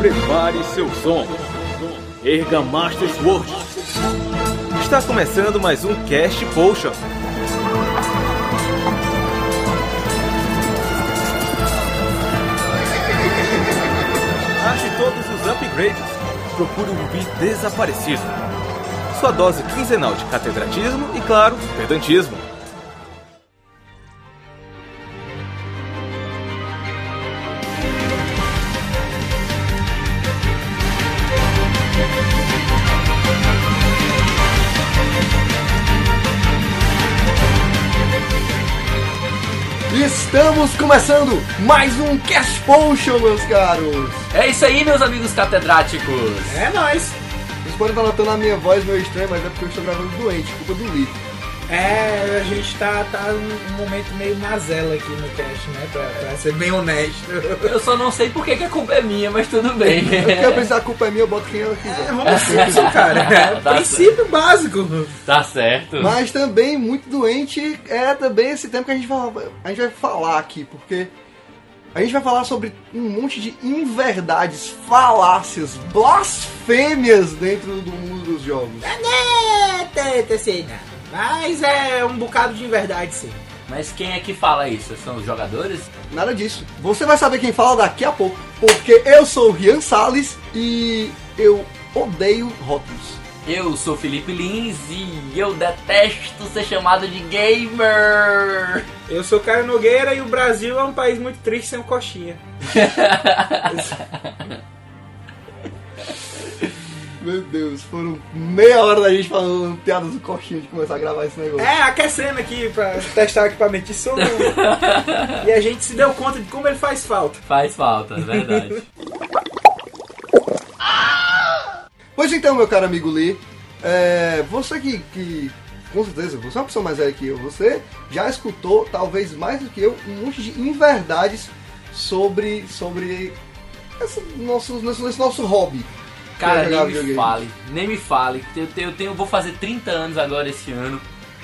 Prepare seu som. Erga Master Sword. Está começando mais um Cast Potion. Ache todos os upgrades. Procure um bi desaparecido. Sua dose quinzenal de catedratismo e, claro, pedantismo. Estamos começando mais um Cast Potion, meus caros! É isso aí, meus amigos catedráticos. É nóis. Vocês podem estar notando a minha voz meio estranha, mas é porque eu estou gravando doente, culpa do Lee. É, a gente tá, tá num momento meio mazela aqui no cast, né? Pra, pra ser bem honesto. Eu só não sei por que que a culpa é minha, mas tudo bem. É porque eu pensar a culpa é minha, eu boto quem eu quiser. É, vamos Simpson, cara. É, Tá princípio básico. Tá certo. Mas também muito doente é também esse tempo que a gente, vai, a gente vai falar aqui, porque a gente vai falar sobre um monte de inverdades, falácias, blasfêmias dentro do mundo dos jogos. É, teta, sei não. Mas é um bocado de verdade, sim. Mas quem é que fala isso? São os jogadores? Nada disso. Você vai saber quem fala daqui a pouco, porque eu sou o Rian Salles e eu odeio rótulos. Eu sou Felipe Lins e eu detesto ser chamado de gamer. Eu sou Caio Nogueira e o Brasil é um país muito triste sem o coxinha. Meu Deus, foram meia hora da gente falando piadas do coxinha de começar a gravar esse negócio. É, aquecendo aqui pra testar o equipamento de som. e a gente se deu conta de como ele faz falta. Faz falta, é verdade. Pois então, meu caro amigo Lee, é, você que, que, com certeza, você é uma pessoa mais velha que eu, você já escutou, talvez mais do que eu, um monte de inverdades sobre, sobre esse nosso, esse, esse nosso hobby. Cara, nem me fale, nem me fale. Eu tenho, eu tenho, vou fazer 30 anos agora esse ano.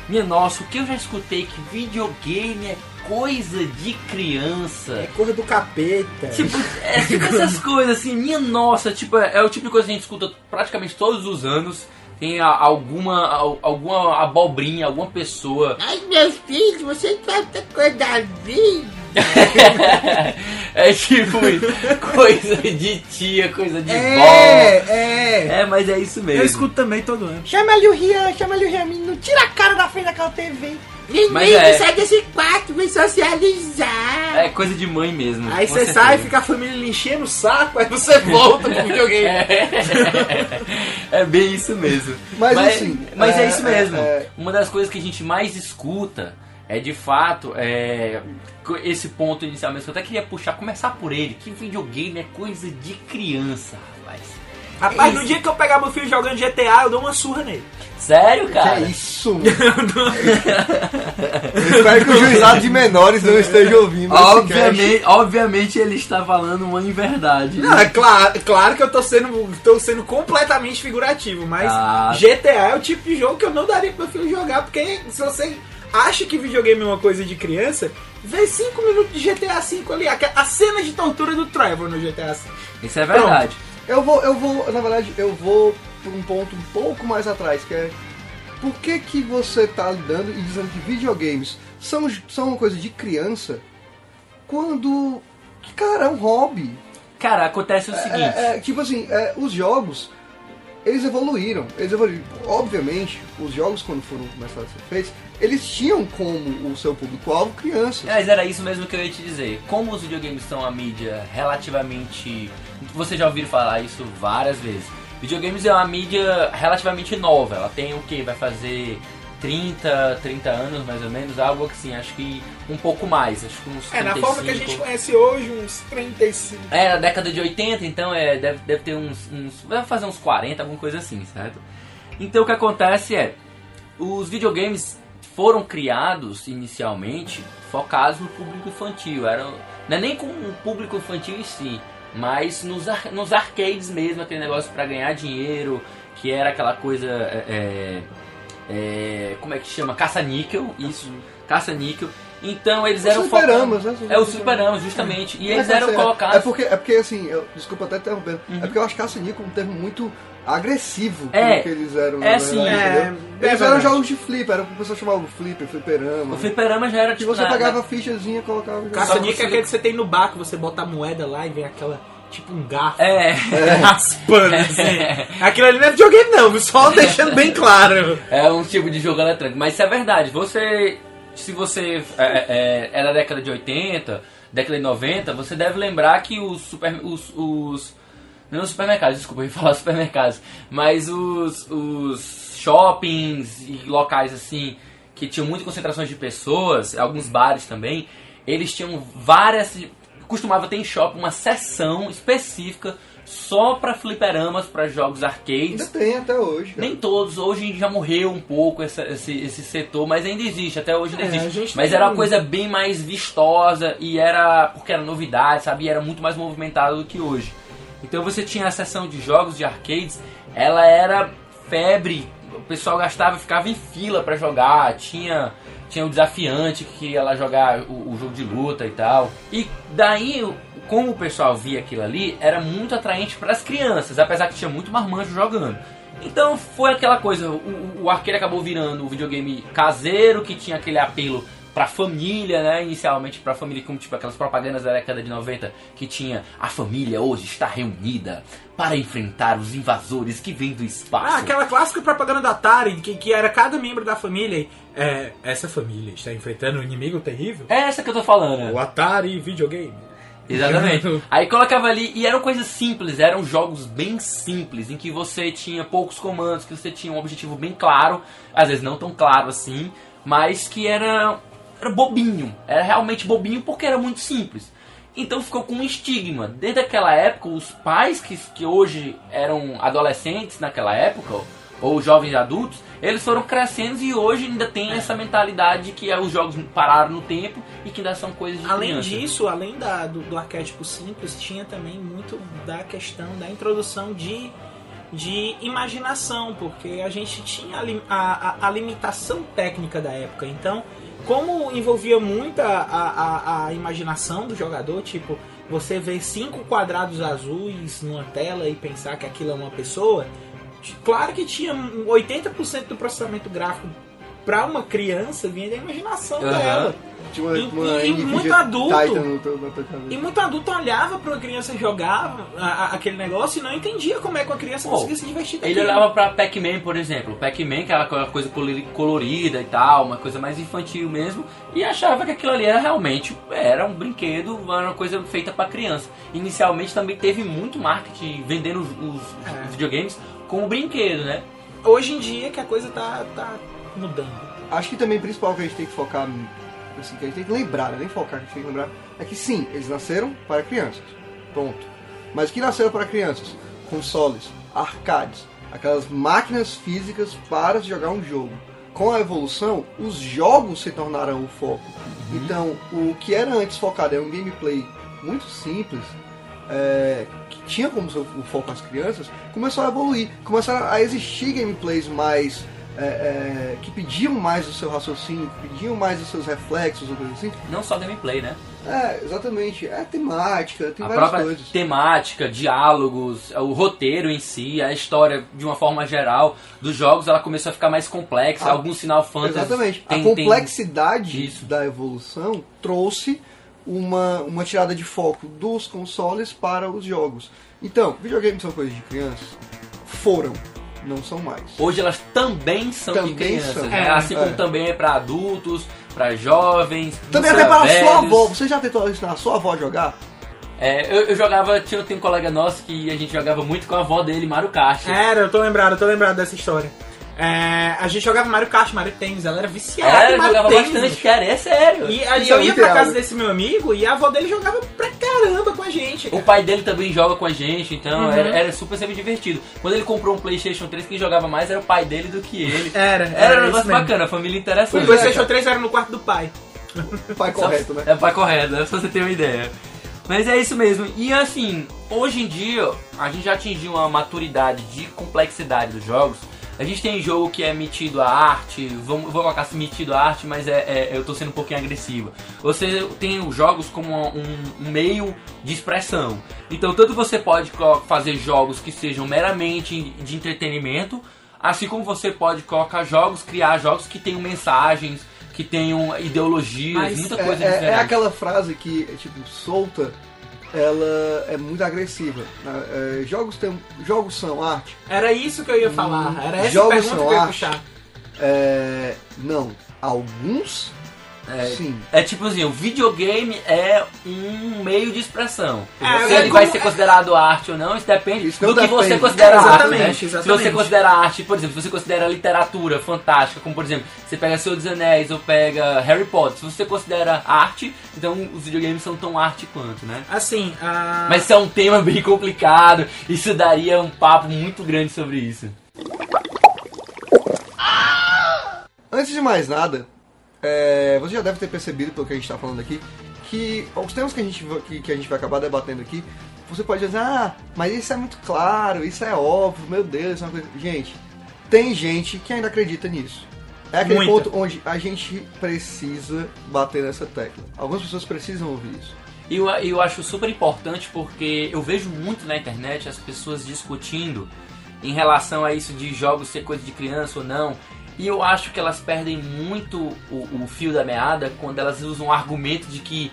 Minha nossa, o que eu já escutei que videogame é coisa de criança. É coisa do capeta. Tipo, é tipo essas coisas assim, minha nossa, tipo, é, é o tipo de coisa que a gente escuta praticamente todos os anos. Tem a- alguma, al- alguma abobrinha, alguma pessoa. Ai, meus filhos, vocês tanta coisa da vida. é tipo coisa de tia, coisa de vó. é. É, mas é isso mesmo. Eu escuto também todo ano. Chama ali o Rian, chama ali o Rian, menino. Tira a cara da frente daquela TV. Vem, Mas é- sai desse quarto, vem socializar. É coisa de mãe mesmo. Aí você sai, fica a família lhe enchendo o saco, aí você volta pro videogame. É bem isso mesmo. Mas, assim, mas é, é, isso mesmo. é, é. Uma das coisas que a gente mais escuta é de fato é, esse ponto inicialmente que eu até queria puxar, começar por ele, que videogame é coisa de criança, rapaz. Rapaz, no dia que eu pegar meu filho jogando GTA, eu dou uma surra nele. Sério, Que cara? é isso? Eu espero que o juizado de menores não esteja ouvindo. Obviamente, obviamente ele está falando uma inverdade. Não, é claro, claro que eu tô sendo, tô sendo completamente figurativo, mas Ah. GTA é o tipo de jogo que eu não daria pro meu filho jogar, porque se você acha que videogame é uma coisa de criança, vê 5 minutos de GTA V ali, a, a cena de tortura do Trevor no GTA V. Isso é verdade. Eu vou, eu vou, na verdade, eu vou por um ponto um pouco mais atrás, que é por que que você tá lidando e dizendo que videogames são, são uma coisa de criança quando, cara, é um hobby. Cara, acontece o seguinte. É, é, tipo assim, é, os jogos, eles evoluíram, eles evoluíram. Obviamente, os jogos quando foram começados a ser feitos, eles tinham como o seu público-alvo crianças. É, Mas era isso mesmo que eu ia te dizer. Como os videogames são a mídia relativamente. Você já ouviu falar isso várias vezes. Videogames é uma mídia relativamente nova. Ela tem o que? Vai fazer 30, 30 anos mais ou menos, algo assim. Acho que um pouco mais. Acho que uns É, na 35. forma que a gente conhece hoje, uns 35. É, na década de 80, então é, deve, deve ter uns, uns. Vai fazer uns 40, alguma coisa assim, certo? Então o que acontece é. Os videogames foram criados inicialmente focados no público infantil. Era, não é nem com o público infantil em si, mas nos, ar- nos arcades mesmo, aquele negócio para ganhar dinheiro, que era aquela coisa. é, é, é, como é que chama? Caça-níquel, isso, caça-níquel. Então eles Os eram fliperamas, focados- né? É os fliperamas, justamente. E eles Mas, eram assim, é- colocados. É porque, é porque assim, eu, desculpa até interrompendo, Uhum. é porque eu acho caça-níquel um termo muito agressivo É, que eles eram. é na sim. verdade, É, entendeu? é eles eram jogos de flip, era o que o pessoal chamava de flip, fliperama. O fliperama já era Que tipo. você na- pegava na- a fichazinha e colocava. Caça-níquel você- é aquele que você tem no bar, que você bota a moeda lá e vem aquela, tipo um garfo. É. Raspando, assim. Aquilo ali não é videogame não, só deixando bem claro. É um tipo de jogo eletrônico. Mas isso é verdade. Você. Se você é, é, é da década de 80, década de 90, você deve lembrar que os super. Os, os, não os supermercados, desculpa, eu ia falar supermercados. Mas os, os shoppings e locais assim que tinham muitas concentrações de pessoas, alguns bares também, eles tinham várias. Costumava ter em shopping uma seção específica só para fliperamas, para jogos arcades. Ainda tem até hoje. cara. Nem todos, hoje já morreu um pouco essa- esse, esse setor, mas ainda existe, até hoje ainda É, existe. Mas era uma um- coisa bem mais vistosa e era porque era novidade, sabe? E era muito mais movimentado do que hoje. Então você tinha a seção de jogos de arcades, ela era febre, o pessoal gastava, ficava em fila pra jogar, tinha tinha o desafiante que ia lá jogar o, o jogo de luta e tal. E daí, como o pessoal via aquilo ali, era muito atraente para as crianças, apesar que tinha muito marmanjo jogando. Então foi aquela coisa, o, o- o arcade acabou virando um videogame caseiro que tinha aquele apelo pra família, né? Inicialmente pra família, como tipo aquelas propagandas da década de 90 que tinha a família hoje está reunida para enfrentar os invasores que vêm do espaço. Ah, aquela clássica propaganda da Atari, que, que era cada membro da família. e, É, essa família está enfrentando um inimigo terrível. É essa que eu tô falando. O Atari videogame. Exatamente. Aí colocava ali, e eram coisas simples, eram jogos bem simples, em que você tinha poucos comandos, que você tinha um objetivo bem claro, às vezes não tão claro assim, mas que era, era bobinho, era realmente bobinho porque era muito simples. Então ficou com um estigma. Desde aquela época, os pais que, que hoje eram adolescentes naquela época, ou jovens adultos, eles foram crescendo e hoje ainda tem essa mentalidade de que os jogos pararam no tempo e que ainda são coisas de Além criança. disso, além da, do, do arquétipo simples, tinha também muito da questão da introdução de, de imaginação, porque a gente tinha a, a- a limitação técnica da época. Então, como envolvia muito a, a, a- imaginação do jogador, tipo, você ver cinco quadrados azuis numa tela e pensar que aquilo é uma pessoa, claro que tinha 80% do processamento gráfico para uma criança vinha da imaginação Aham. dela. Uma, E- uma e- e muito adulto. E muito adulto olhava para uma criança jogar a- a- aquele negócio e não entendia como é que uma criança Pô, conseguia se divertir Ele daquilo. olhava pra Pac-Man, por exemplo. Pac-Man, que era aquela coisa colori- colorida e tal, uma coisa mais infantil mesmo, e achava que aquilo ali era realmente era um brinquedo, era uma coisa feita pra criança. Inicialmente também teve muito marketing vendendo os, os É. videogames como brinquedo, né? Hoje em dia que a coisa tá, tá mudando. Acho que também o principal que a gente tem que focar, assim, que a gente tem que lembrar, né? nem focar, que a gente tem que lembrar, é que sim, eles nasceram para crianças. Ponto. Mas que nasceram para crianças? Consoles, arcades, aquelas máquinas físicas para jogar um jogo. Com a evolução, os jogos se tornaram o foco. Então, o que era antes focado em um gameplay muito simples, é, que tinha como seu, o foco as crianças, começou a evoluir. Começaram a existir gameplays mais. É, é, que pediam mais do seu raciocínio, pediam mais dos seus reflexos ou coisa assim. Não só gameplay, né? É, exatamente. É temática, tem a várias própria coisas. temática, diálogos, o roteiro em si, a história de uma forma geral dos jogos, ela começou a ficar mais complexa. Ah, Alguns Final Fantasy Exatamente. tem- a tem- complexidade Isso. da evolução trouxe uma, uma tirada de foco dos consoles para os jogos. Então, videogames são coisas de crianças? Foram, não são mais. Hoje elas também são de Também crianças, são. né? É, assim como é. também é para adultos, para jovens, Também até para velhos. sua avó. Você já tentou ensinar a sua avó a jogar? É, eu, eu jogava, tinha tem um colega nosso que a gente jogava muito com a avó dele, Mario Kart. Era, eu tô lembrado, eu tô lembrado dessa história. É, a gente jogava Mario Kart, Mario Tênis, ela era viciada É, Mario jogava Tênis. bastante, cara, é sério. E aí é eu ia pra casa desse meu amigo e a avó dele jogava pra caramba com a gente. O cara. pai dele também joga com a gente, então Uhum. era, era super sempre divertido. Quando ele comprou um Playstation 3, quem jogava mais era o pai dele do que ele. Era, Era, era um negócio bacana, a família O interessante. PlayStation 3 era no quarto do pai. O pai correto, né? É o pai correto, né? Pra você ter uma ideia. Mas é isso mesmo. E assim, hoje em dia, a gente já atingiu uma maturidade de complexidade dos jogos A gente tem jogo que é metido a arte, vamos, vou colocar assim, metido a arte, mas é, é- eu tô sendo um pouquinho agressivo. Você tem os jogos como um, um meio de expressão. Então, tanto você pode fazer jogos que sejam meramente de entretenimento, assim como você pode colocar jogos, criar jogos que tenham mensagens, que tenham ideologias, Mas muita É, coisa é- diferente. é aquela frase que, é, tipo, solta, ela é muito agressiva. É, jogos, tem, jogos são arte? Era isso que eu ia falar. Era essa Jogos pergunta são que eu ia arte. puxar. É, não. Alguns, É, sim. É tipo assim, o videogame é um meio de expressão. É, Se é ele vai como- ser considerado arte ou não, isso depende Isso do que você depende. considera É, arte. exatamente, né? Se exatamente. você considera arte, por exemplo, se você considera literatura fantástica, como por exemplo, você pega Senhor dos Anéis ou pega Harry Potter, se você considera arte, então os videogames são tão arte quanto, né? Assim, a... Mas isso é um tema bem complicado, isso daria um papo muito grande sobre isso. Antes de mais nada, é, você já deve ter percebido pelo que a gente está falando aqui, que os temas que a, gente, que, que a gente vai acabar debatendo aqui, você pode dizer, ah, mas isso é muito claro, isso é óbvio, meu Deus, isso é uma coisa... Gente, tem gente que ainda acredita nisso. É aquele Muita. ponto onde a gente precisa bater nessa tecla. Algumas pessoas precisam ouvir isso. E eu, eu acho super importante porque eu vejo muito na internet as pessoas discutindo em relação a isso de jogos ser coisa de criança ou não. E eu acho que elas perdem muito o, o fio da meada quando elas usam o argumento de que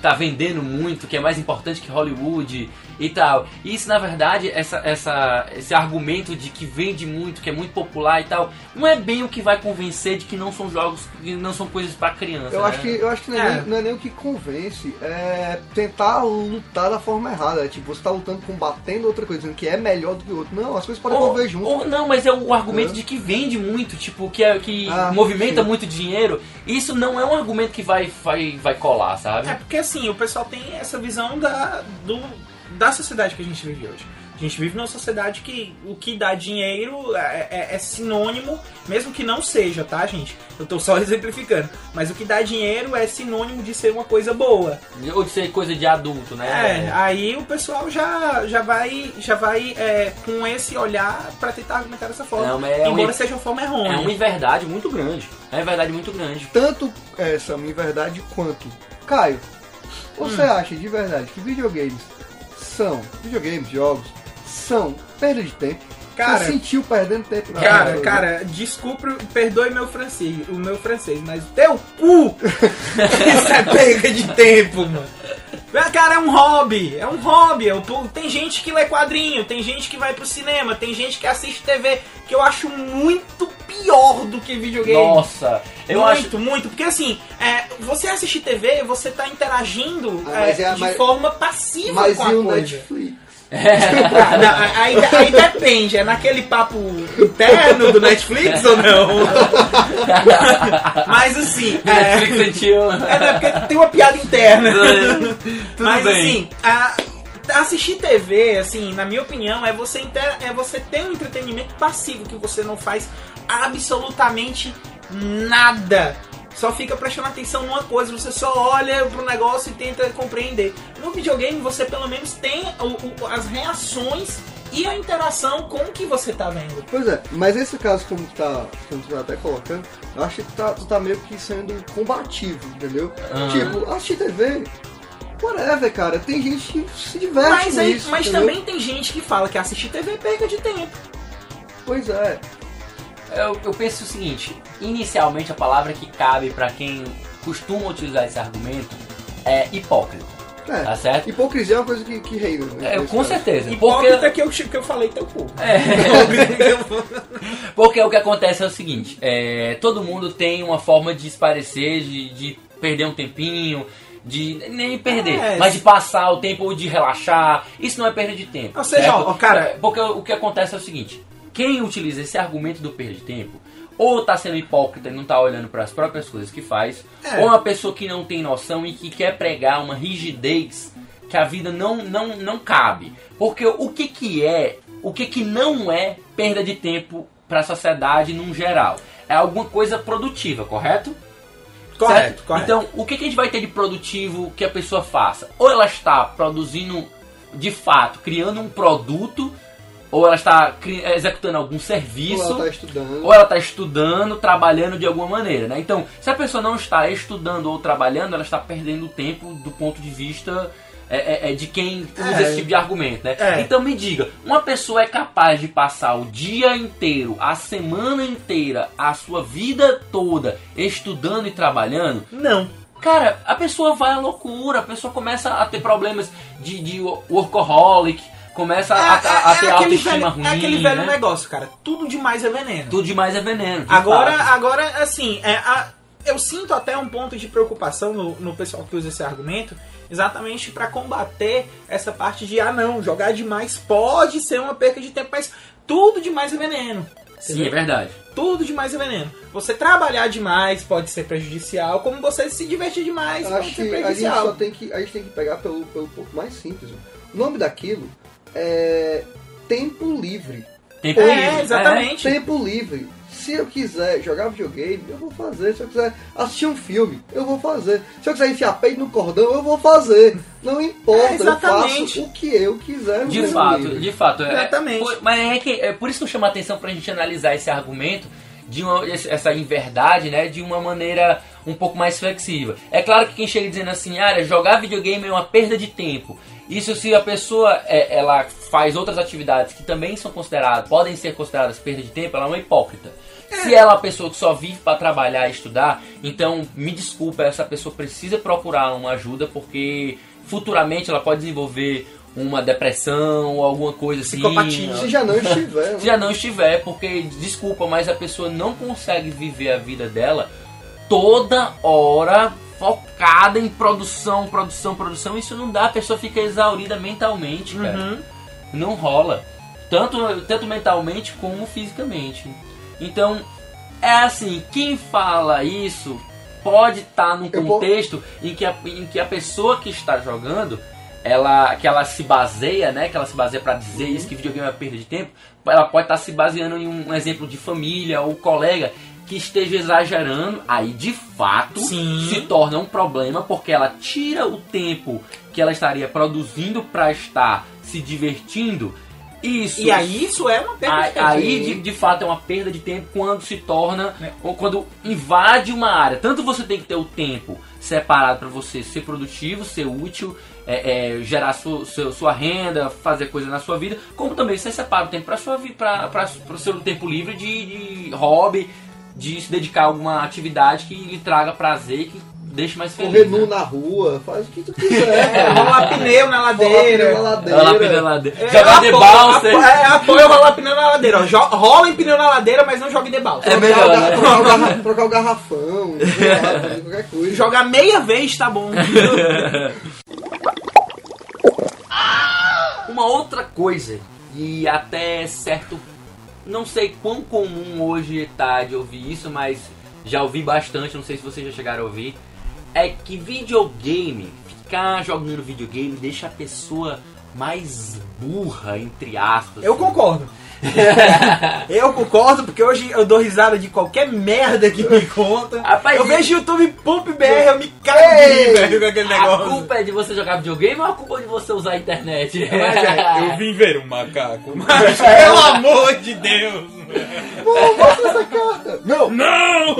tá vendendo muito, que é mais importante que Hollywood e tal. E isso, na verdade, essa, essa, esse argumento de que vende muito, que é muito popular e tal, não é bem o que vai convencer de que não são jogos, que não são coisas pra criança. Eu né? acho que, eu acho que não, é É. Nem, não é nem o que convence, é tentar lutar da forma errada. É tipo, você tá lutando, combatendo outra coisa, dizendo que é melhor do que o outro. Não, as coisas podem Ou, envolver junto. ou não, mas é o argumento É. de que vende muito, tipo, que, é, que Ah, movimenta sim. muito dinheiro. Isso não é um argumento que vai, vai, vai colar, sabe? É porque assim, o pessoal tem essa visão da, do, da sociedade que a gente vive hoje. A gente vive numa sociedade que o que dá dinheiro é, é- é sinônimo, mesmo que não seja, tá, gente? Eu tô só exemplificando. Mas o que dá dinheiro é sinônimo de ser uma coisa boa. Ou de ser coisa de adulto, É, né? aí o pessoal já, já vai, já vai é, com esse olhar pra tentar argumentar dessa forma. Não, mas é embora um- seja uma forma É errônea. uma inverdade muito grande. É uma verdade muito grande. Tanto essa minha verdade quanto. Caio, você Hum. acha de verdade que videogames são. Videogames, jogos, são perda de tempo? Cara- você sentiu perdendo tempo na Cara, vida? cara, desculpe, perdoe meu francês, o meu francês, mas teu cu! Isso é perda de tempo, mano. Cara, é um hobby, é um hobby. Tem gente que lê quadrinho, tem gente que vai pro cinema, tem gente que assiste TV, que eu acho muito pior do que videogame. Nossa, eu muito, acho. muito, porque assim, é, você assistir TV, você tá interagindo Ah, é, é- de mas- forma passiva Mas com a e o coisa. Netflix? Ah, não, aí, aí depende, é naquele papo interno do Netflix ou não? Mas assim, é, Netflix sentiu. é né, porque tem uma piada interna. Tudo Mas bem. assim, a- assistir TV, assim, na minha opinião, é você, inter- é você ter um entretenimento passivo que você não faz absolutamente nada. Só fica prestando atenção numa coisa, você só olha pro negócio e tenta compreender. No videogame você pelo menos tem o- o- as reações e a interação com o que você tá vendo. Pois é, mas esse caso, como tu tá, como tu tá até colocando, eu acho que tu tá, tu tá meio que sendo combativo, entendeu? Aham. Tipo, assistir TV, whatever, cara. Tem gente que se diverte Mas, com aí, isso, mas entendeu? também tem gente que fala que assistir TV é perda de tempo. Pois é. Eu, eu penso o seguinte: inicialmente a palavra que cabe pra quem costuma utilizar esse argumento é hipócrita. É, Tá certo? hipocrisia é uma coisa que, que reina. né, É, com caso. certeza. Hipócrita Porque, que eu, que eu falei teu cu. porque o que acontece é o seguinte: é, todo mundo tem uma forma de esparecer, de, de perder um tempinho, de nem perder, É, mas de passar o tempo ou de relaxar. Isso não é perda de tempo. Ou seja, ó, cara- É, porque o que acontece é o seguinte: quem utiliza esse argumento do perda de tempo, ou tá sendo hipócrita e não tá olhando para as próprias coisas que faz, É. ou uma pessoa que não tem noção e que quer pregar uma rigidez que a vida não, não, não cabe. Porque o que que é, o que que não é perda de tempo para a sociedade num geral? É alguma coisa produtiva, correto? Correto, correto. Então, o que, que a gente vai ter de produtivo que a pessoa faça? Ou ela está produzindo, de fato, criando um produto ou ela está cri- executando algum serviço, Ou ela tá estudando. ou ela está estudando, trabalhando de alguma maneira, né? Então, se a pessoa não está estudando ou trabalhando, ela está perdendo tempo do ponto de vista é, é, é, de quem usa É. esse tipo de argumento, né? É. Então me diga, uma pessoa é capaz de passar o dia inteiro, a semana inteira, a sua vida toda estudando e trabalhando? Não. Cara, a pessoa vai à loucura, a pessoa começa a ter problemas de, de workaholic, começa a, a- a ter aquele autoestima velho, ruim, é aquele velho né? negócio, cara. Tudo demais é veneno. Tudo demais é veneno. Agora, fato. agora assim, é, a- eu sinto até um ponto de preocupação no, no pessoal que usa esse argumento, exatamente para combater essa parte de, ah não, jogar demais pode ser uma perca de tempo, mas tudo demais é veneno. Sim, entendeu? é verdade. Tudo demais é veneno. Você trabalhar demais pode ser prejudicial, como você se divertir demais pode Acho ser que a gente prejudicial. só tem que, a gente tem que pegar pelo, pelo ponto mais simples. O nome daquilo é tempo livre. Tempo É, livre. exatamente. Tempo livre. Se eu quiser jogar videogame, eu vou fazer. Se eu quiser assistir um filme, eu vou fazer. Se eu quiser enfiar peito no cordão, eu vou fazer. Não importa, É, exatamente. eu faço o que eu quiser. De fato, livre. de fato. é- Exatamente. por- mas é, que, é por isso que eu chamo a atenção pra gente analisar esse argumento de uma, essa inverdade, né, de uma maneira um pouco mais flexível. É claro que quem chega dizendo assim, ah, jogar videogame é uma perda de tempo. Isso se a pessoa é, ela faz outras atividades que também são consideradas, podem ser consideradas perda de tempo, ela é uma hipócrita. Se ela é uma pessoa que só vive para trabalhar e estudar, então me desculpa, essa pessoa precisa procurar uma ajuda porque futuramente ela pode desenvolver uma depressão ou alguma coisa assim. Psicopatia. Se já não estiver. Se já não estiver, porque desculpa, mas a pessoa não consegue viver a vida dela toda hora focada em produção, produção, produção. Isso não dá, a pessoa fica exaurida mentalmente, cara. Uhum. Não rola. Tanto, tanto mentalmente como fisicamente. Então, é assim, quem fala isso pode estar num Eu vou- contexto em, que a, em que a pessoa que está jogando, ela, que ela se baseia, né? Que ela se baseia para dizer isso, que videogame é perda de tempo, ela pode estar se baseando em um exemplo de família ou colega que esteja exagerando, aí de fato Sim. se torna um problema porque ela tira o tempo que ela estaria produzindo para estar se divertindo. Isso E aí isso é uma perda de Aí, tempo. aí, de, de fato é uma perda de tempo quando se torna Né? ou quando invade uma área. Tanto você tem que ter o tempo separado para você ser produtivo, ser útil, é, é, gerar sua, seu- sua renda, fazer coisa na sua vida, como também você separa o tempo para sua vida, para o seu tempo livre de, de hobby, de se dedicar a alguma atividade que lhe traga prazer, que deixe mais feliz. Correr nu né? na rua, faz o que tu quiser. É, rolar pneu na Rolar pneu ladeira. na ladeira. Rolar pneu na ladeira. É, Jogar de balsa. É, apoio rolar pneu na ladeira. ó. Rola em pneu na ladeira, mas não jogue de balsa. É melhor, trocar, o né? trocar o garra- trocar o garrafão, fazer qualquer coisa. Jogar meia vez tá bom. Uma outra coisa, e até certo. Não sei quão comum hoje tá de ouvir isso, mas já ouvi bastante, não sei se vocês já chegaram a ouvir. É que videogame, ficar jogando videogame deixa a pessoa mais burra, entre aspas. Eu concordo. eu concordo, porque hoje eu dou risada de qualquer merda que me conta. Rapaz, eu vejo YouTube Pump BR, eu me cago de Ei! rir, velho, com aquele A negócio. culpa é de você jogar videogame ou a culpa é de você usar a internet? Mas é, eu vim ver um macaco, mas pelo amor de Deus. Pô, mostra essa carta. Não, Não!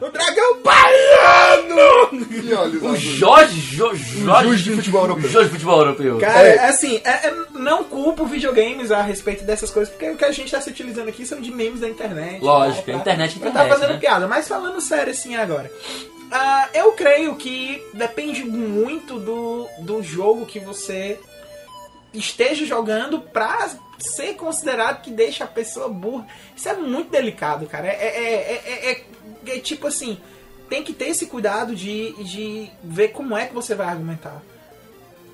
O dragão baiano! e olha, O Jorge, Jo- Jorge, juiz de futebol europeu. Jorge de futebol europeu. Cara, É. é assim, é- é- não culpo videogames a respeito dessas coisas, porque o que a gente tá se utilizando aqui são de memes da internet. Lógico, tá? a internet é internet, tá fazendo né? piada, mas falando sério assim agora. Ah, eu creio que depende muito do, do jogo que você esteja jogando pra ser considerado que deixa a pessoa burra. Isso é muito delicado, cara. É, é- é- é- é- é tipo assim, tem que ter esse cuidado de, de ver como é que você vai argumentar.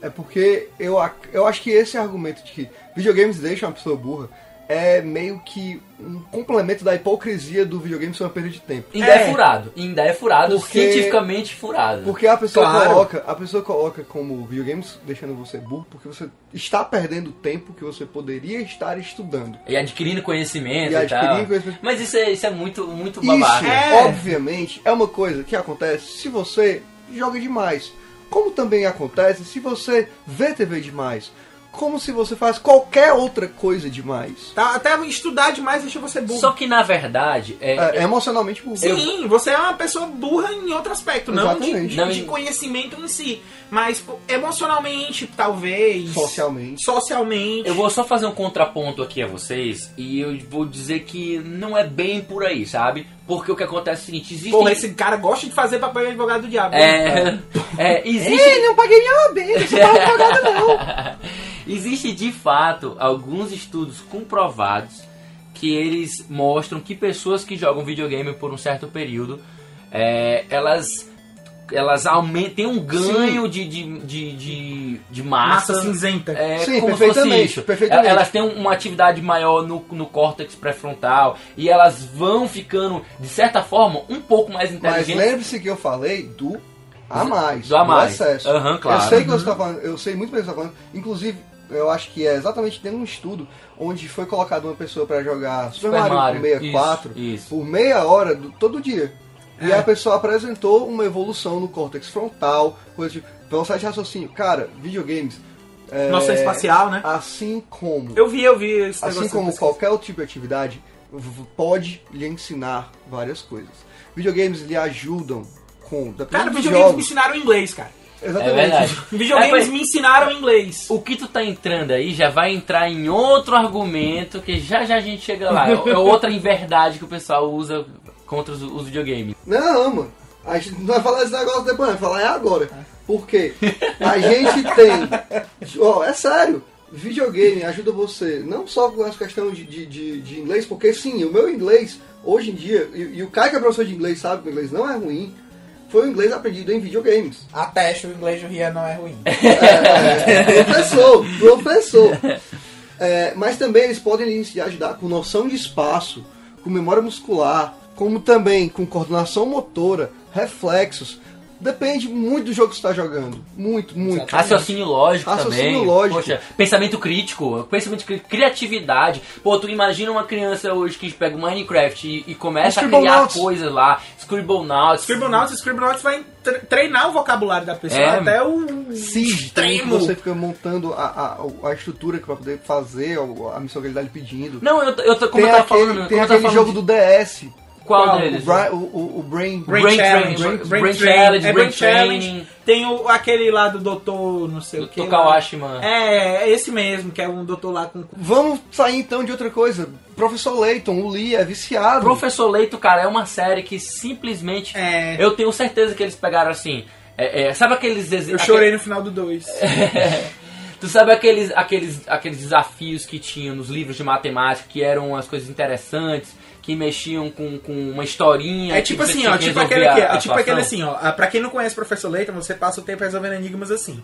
É porque eu, eu acho que esse argumento de que videogames deixam uma pessoa burra é meio que um complemento da hipocrisia do videogame ser uma perda de tempo. Ainda é, É. furado. Ainda é furado, Porque- cientificamente furado. Porque a pessoa Claro. coloca, a pessoa coloca como videogames deixando você burro porque você está perdendo tempo que você poderia estar estudando. E adquirindo conhecimento E e, adquirindo tal. conhecimento. Mas isso é, isso é muito, muito Isso, babaca. É. obviamente, é uma coisa que acontece se você joga demais. Como também acontece se você vê TV demais. Como se você faz qualquer outra coisa demais. Tá, até estudar demais deixa você burro. Só que na verdade, é, É, é emocionalmente burro. Sim, você é uma pessoa burra em outro aspecto, não de, Não de conhecimento em si. Mas emocionalmente, talvez. Socialmente. Socialmente. Eu vou só fazer um contraponto aqui a vocês e eu vou dizer que não é bem por aí, sabe? Porque o que acontece é o seguinte, existe. Porra, esse cara gosta de fazer papel de advogado do diabo. É, é, existe. Ei, não paguei minha OAB, não sou advogado não. Existe de fato alguns estudos comprovados que eles mostram que pessoas que jogam videogame por um certo período, é, elas elas aumentam, têm um ganho de, de, de, de, massa. Massa cinzenta. É, Sim, como perfeitamente, perfeitamente. Elas têm uma atividade maior no, no córtex pré-frontal e elas vão ficando, de certa forma, um pouco mais Mas inteligentes. lembre-se que eu falei do a mais, Do a mais. excesso. Aham, claro. Eu sei que você tá falando, eu sei muito bem o que você tá falando. Inclusive, eu acho que é exatamente dentro de um estudo onde foi colocado uma pessoa pra jogar Super, Super Mario, Mario, 64 isso, isso. por meia hora do- todo dia. E É. a pessoa apresentou uma evolução no córtex frontal, coisa tipo, velocidade de raciocínio. Cara, videogames. é, Noção espacial, né? Assim como Eu vi, eu vi esse Assim como qualquer outro tipo de atividade, pode lhe ensinar várias coisas. Videogames lhe ajudam com. Cara, videogames me ensinaram inglês, cara. Exatamente. É verdade. Videogames É, me ensinaram inglês. O que tu tá entrando aí já vai entrar em outro argumento que já já a gente chega lá. É outra inverdade que o pessoal usa contra os, os videogames. Não, mano. A gente não vai falar esse negócio depois, vai falar é agora. Por quê? A gente tem. Ó, é sério. Videogame ajuda você, não só com essa questão de, de, de, de inglês, porque sim, o meu inglês, hoje em dia, e, e o Caio que é professor de inglês sabe que o inglês não é ruim, foi o inglês aprendido em videogames. Ateste o inglês do Rian não é ruim. É, professor, professor. É, mas também eles podem lhe ajudar com noção de espaço, com memória muscular, como também com coordenação motora, reflexos. Depende muito do jogo que você está jogando. Muito, muito. Raciocínio lógico Raciocínio também. lógico. Poxa, pensamento crítico, pensamento cri- criatividade. Pô, tu imagina uma criança hoje que pega o Minecraft e, e começa a criar coisas lá, Scribblenauts. Scribblenauts, Scribblenauts vai tre- treinar o vocabulário da pessoa É. até o que extremo. você fica montando a, a, a estrutura que vai poder fazer, a, a missão que ele está lhe pedindo. Não, eu, tô- eu como tem eu tava aquele, falando, tem aquele jogo de- do DS. Qual, Qual? O, deles? Bra- o, o, o Brain. Brain, Brain Challenge, Challenge, Brain, Brain Challenge, é Brain Challenge. Training. Tem o, aquele lá do doutor, não sei o que. Tokawashi, mano. É, é esse mesmo, que é um doutor lá com. Vamos sair então de outra coisa. Professor Layton, o Lee é viciado. Professor Leito, cara, é uma série que simplesmente. É. Eu tenho certeza que eles pegaram assim. é, é, sabe aqueles Eu desenhos. chorei no final do 2. Tu sabe aqueles, aqueles, aqueles desafios que tinham nos livros de matemática, que eram as coisas interessantes, que mexiam com, com uma historinha. É tipo assim, ó, tipo aquele, aqui, a- é tipo aquele assim, ó. Pra quem não conhece o Professor Layton, você passa o tempo resolvendo enigmas assim.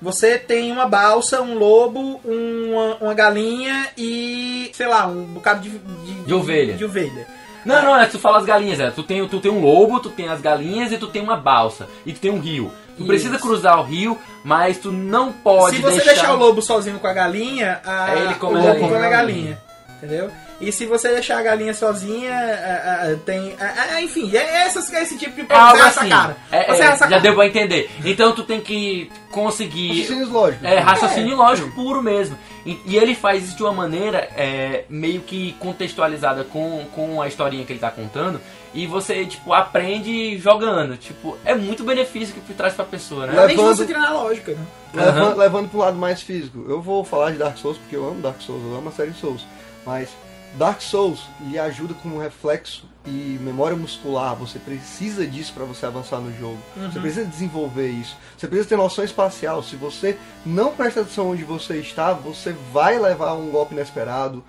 Você tem uma balsa, um lobo, uma, uma galinha e, sei lá, um bocado de, De ovelha. De ovelha. Não, não, é tu fala as galinhas, é. Tu tem, tu tem um lobo, tu tem as galinhas e tu tem uma balsa. E tu tem um rio. Tu Isso. precisa cruzar o rio, mas tu não pode Se você deixar... o lobo sozinho com a galinha, a, Aí ele come o lobo galinha. come a galinha. Entendeu? E se você deixar a galinha sozinha, ah, ah, tem. ah, ah, enfim, é essas, esse tipo de É algo você raça assim. cara. É, Você é, já cara. deu pra entender. Então tu tem que conseguir Raciocínios lógicos. É, raciocínio lógico puro mesmo. E, e ele faz isso de uma maneira é, meio que contextualizada com, com a historinha que ele tá contando. E você, tipo, aprende jogando. Tipo, é muito benefício que traz pra pessoa, né? Além de Levando- você treinar a lógica, né? Levando, Aham. levando para um lado mais físico. Eu vou falar de Dark Souls porque eu amo Dark Souls, eu amo a série Souls. Mas Dark Souls lhe ajuda com reflexo e memória muscular. Você precisa disso para você avançar no jogo. Você precisa desenvolver isso. Você precisa ter noção espacial. Se você não presta atenção onde você está, você vai levar um golpe inesperado.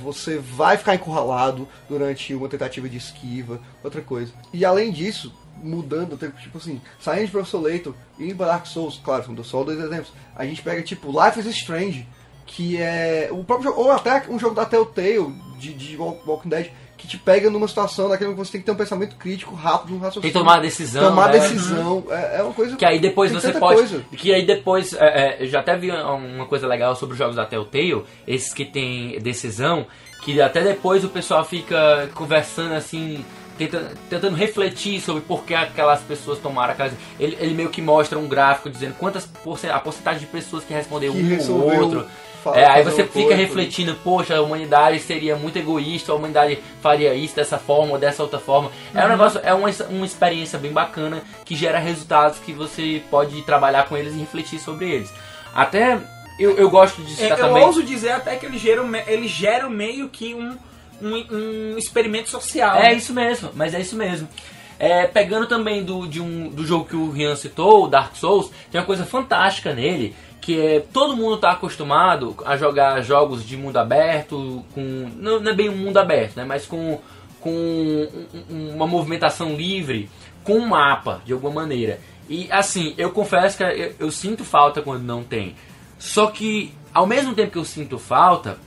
Você vai ficar encurralado durante uma tentativa de esquiva, outra coisa. E além disso, mudando, tipo assim, saindo de Professor Layton e indo pra Dark Souls, claro, são só dois exemplos. A gente pega tipo Life is Strange, que é o próprio jogo, ou até um jogo da Telltale de, de Walk- Walking Dead, que te pega numa situação daquela que você tem que ter um pensamento crítico rápido, um Tem raciocínio. que tomar decisão. Tomar né? decisão. É, é uma coisa. Que aí depois tem você pode. coisa. Que aí depois. é, é, eu já até vi uma coisa legal sobre os jogos da Telltale, esses que tem decisão, que até depois o pessoal fica conversando assim. tenta- tentando refletir sobre por que aquelas pessoas tomaram aquelas. Ele, ele meio que mostra um gráfico dizendo quantas a porcentagem de pessoas que respondeu Que um ou outro. É, aí você fica refletindo, poxa, a humanidade seria muito egoísta, a humanidade faria isso dessa forma ou dessa outra forma. É um negócio, é uma, uma experiência bem bacana que gera resultados que você pode trabalhar com eles e refletir sobre eles. Até eu, eu gosto de É, citar eu também. ouso dizer até que ele gera, ele gera meio que um, um, um experimento social. É né? isso mesmo, mas é isso mesmo. É, pegando também do, de um, do jogo que o Rian citou, o Dark Souls, tem uma coisa fantástica nele, que é todo mundo está acostumado a jogar jogos de mundo aberto, com. Não, não é bem um mundo aberto, né? Mas com, com um- um- uma movimentação livre, com um mapa, de alguma maneira. E assim, eu confesso que eu, eu sinto falta quando não tem. Só que, ao mesmo tempo que eu sinto falta,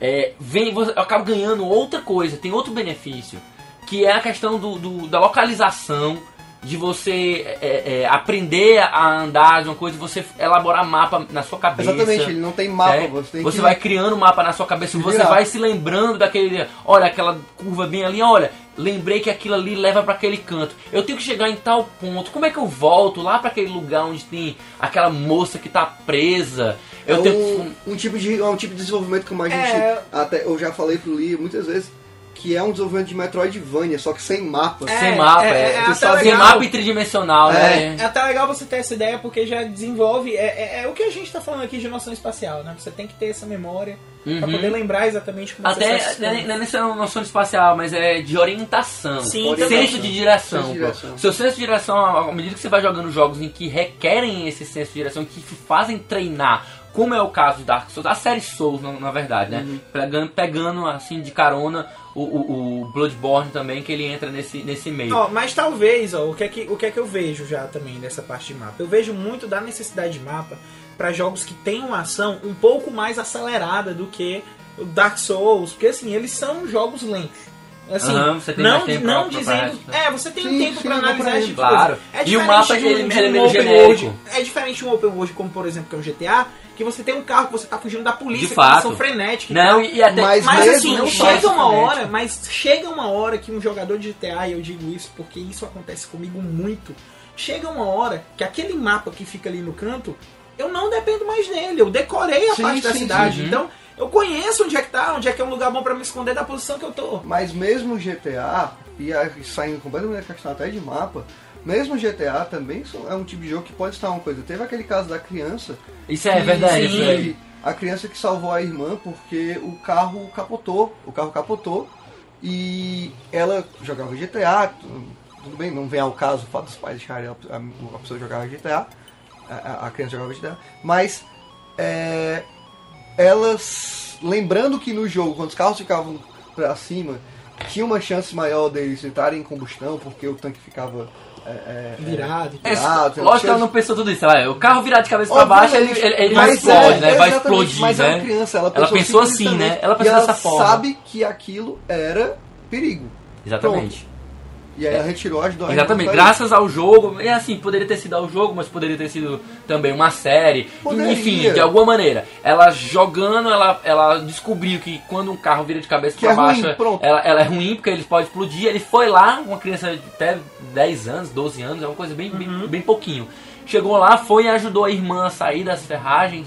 é, vem, eu acabo ganhando outra coisa, tem outro benefício, que é a questão do, do- da localização, de você é, é, aprender a andar de uma coisa, você elaborar mapa na sua cabeça. Exatamente, ele não tem mapa, né? você tem Você que... vai criando mapa na sua cabeça, você virar. vai se lembrando daquele, olha, aquela curva bem ali, olha, lembrei que aquilo ali leva para aquele canto. Eu tenho que chegar em tal ponto. Como é que eu volto lá para aquele lugar onde tem aquela moça que tá presa? É Eu tenho um, um tipo de, é um tipo de desenvolvimento como a gente. É. Até, eu já falei pro Lee muitas vezes que é um desenvolvimento de Metroidvania, só que sem mapa. É, sem mapa, é- é, é sem legal. mapa e tridimensional, né? É até legal você ter essa ideia porque já desenvolve. É, é- é o que a gente tá falando aqui de noção espacial, né? Você tem que ter essa memória pra Uhum. poder lembrar exatamente como você Até as não é nessa noção espacial, mas é de orientação. Sim, senso de direção. Senso de direção. Seu senso de direção, à medida que você vai jogando jogos em que requerem esse senso de direção, que te fazem treinar, como é o caso de Dark Souls, a série Souls, na, na verdade, né? Pegando, pegando assim de carona o, o, o Bloodborne também, que ele entra nesse, nesse meio. Ó, mas talvez, ó, o que, é que, o que é que eu vejo já também dessa parte de mapa? Eu vejo muito da necessidade de mapa para jogos que têm uma ação um pouco mais acelerada do que o Dark Souls, porque assim, eles são jogos lentos. Assim, tem não, tempo não dizendo. pra- É, você tem Sim, tempo pra dá pra analisar esse tipo de Claro. coisa. É E o diferente mapa, de um- ele- de é um meio open genérico. world. É diferente de um open world, como por exemplo, que é o GTA, que você tem um carro que você tá fugindo da polícia, De que eles fato. são frenéticos. Não, e, e até. Mas Mas mesmo assim, não chega uma frenético. hora, mas chega uma hora que um jogador de GTA, e eu digo isso porque isso acontece comigo muito, chega uma hora que aquele mapa que fica ali no canto, eu não dependo mais dele, eu decorei a Sim, parte da sim, cidade, sim. então eu conheço onde é que tá, onde é que é um lugar bom pra me esconder da posição que eu tô. Mas mesmo GTA, e aí saindo completamente da questão até de mapa, mesmo GTA também é um tipo de jogo que pode estar uma coisa. Teve aquele caso da criança. Isso é que- verdade, sim. isso aí. que A criança que salvou a irmã porque o carro capotou. O carro capotou e ela jogava GTA. tu- Tudo bem, não vem ao caso o fato dos pais deixarem a pessoa jogar GTA. A, a- a criança jogava GTA. Mas é, elas lembrando que no jogo, quando os carros ficavam pra cima, tinha uma chance maior deles entrarem em combustão, porque o tanque ficava é, é, Virado É, tal. Ah, tem lógico que ela não pensou tudo isso. Ela, o carro virado de cabeça pra baixo, ele, ele, ele vai explode, é, né? Vai explodir, mas é né? criança, ela Ela pensou, pensou assim, né? Ela e pensou ela dessa forma. sabe que aquilo era perigo. Exatamente. E aí ela retirou as duas. Exatamente, graças ao jogo, é assim, poderia ter sido ao jogo, mas poderia ter sido também uma série, Poderia. enfim, de alguma maneira. Ela jogando, ela, ela descobriu que quando um carro vira de cabeça Que pra é baixo, ela, ela é ruim porque ele pode explodir. Ele foi lá, uma criança de até 10 anos, 12 anos, é uma coisa bem, bem, bem pouquinho. Chegou lá, foi e ajudou a irmã a sair das ferragens.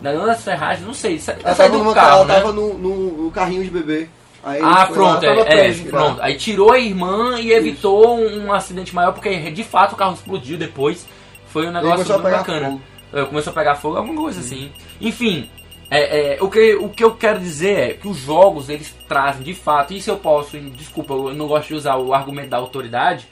Não das ferragens, não sei, sa- Ela sair tava, do carro, ela né? tava no, no- no carrinho de bebê. Aí Ah, pronto, lá, é, é, preso, pronto. Aí tirou a irmã e evitou um, um acidente maior, porque de fato o carro explodiu depois. Foi um negócio muito bacana. fogo. É, Começou a pegar fogo, alguma coisa assim. Enfim, é, é, o, que, o que eu quero dizer é que os jogos eles trazem de fato, isso eu posso, desculpa, eu não gosto de usar o argumento da autoridade,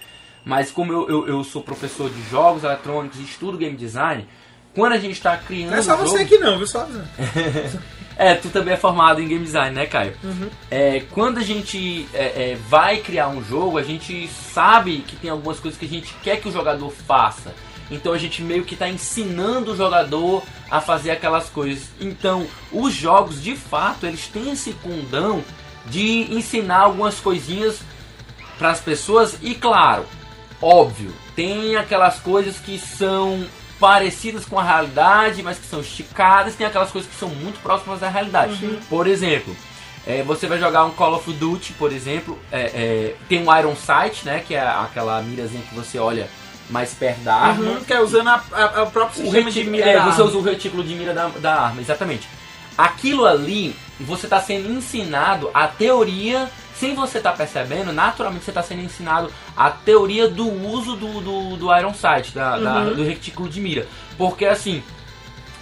mas como eu, eu, eu sou professor de jogos eletrônicos e estudo game design, quando a gente está criando. Não é só você aqui não, viu? Só. é, tu também é formado em game design, né, Caio? Uhum. É, quando a gente é, é, vai criar um jogo, a gente sabe que tem algumas coisas que a gente quer que o jogador faça. Então a gente meio que está ensinando o jogador a fazer aquelas coisas. Então, os jogos, de fato, eles têm esse condão de ensinar algumas coisinhas para as pessoas e claro, óbvio, tem aquelas coisas que são parecidas com a realidade, mas que são esticadas, tem aquelas coisas que são muito próximas da realidade. Por exemplo, É, você vai jogar um Call of Duty, por exemplo, é, é, tem um Iron Sight, né, que é aquela mirazinha que você olha mais perto da arma. Uhum, que é usando a, a- a próprio O sistema de mira é, você arma. usa o retículo de mira da, da arma, exatamente. Aquilo ali, você está sendo ensinado a teoria, sem você estar percebendo, naturalmente você está sendo ensinado a teoria do uso do, do, do Iron Sight, da, da- Uhum. do retículo de mira. Porque assim,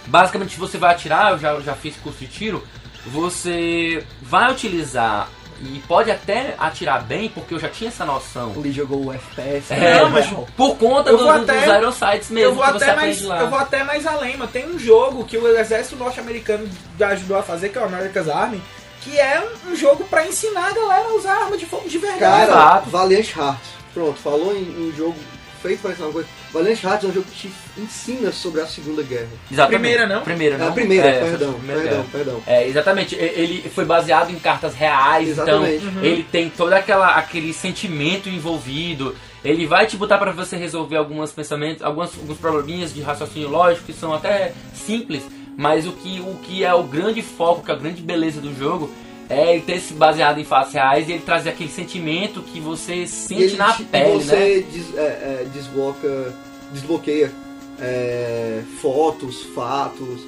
basicamente você vai atirar, eu já, já fiz curso de tiro, você vai utilizar e pode até atirar bem, porque eu já tinha essa noção. Ele jogou o FPS. É, Não, mas por conta do, até- dos Iron Sights mesmo, eu vou, até mais, eu vou até mais além, mas tem um jogo que o exército norte-americano ajudou a fazer, que é o America's Army, que é um, jogo pra ensinar a galera a usar arma de fogo de verdade. Cara, Exato. Valiant Hearts. Pronto, falou em um jogo feito para ensinar uma coisa. Valiant Hearts é um jogo que te ensina sobre a Segunda Guerra. Exatamente. Primeira, não? Primeira, É não. a primeira, É, perdão, primeira perdão, guerra. perdão. É, exatamente. Ele foi baseado em cartas reais, Exatamente. então ele tem todo aquela, aquele sentimento envolvido. Ele vai te botar para você resolver alguns pensamentos, algumas, alguns probleminhas de raciocínio lógico que são até simples, mas o que, o que é o grande foco, que é a grande beleza do jogo, é ele ter se baseado em fatos reais e ele trazer aquele sentimento que você sente ele na e pele, né? você des- é, é, desbloca, desbloqueia é, fotos, fatos.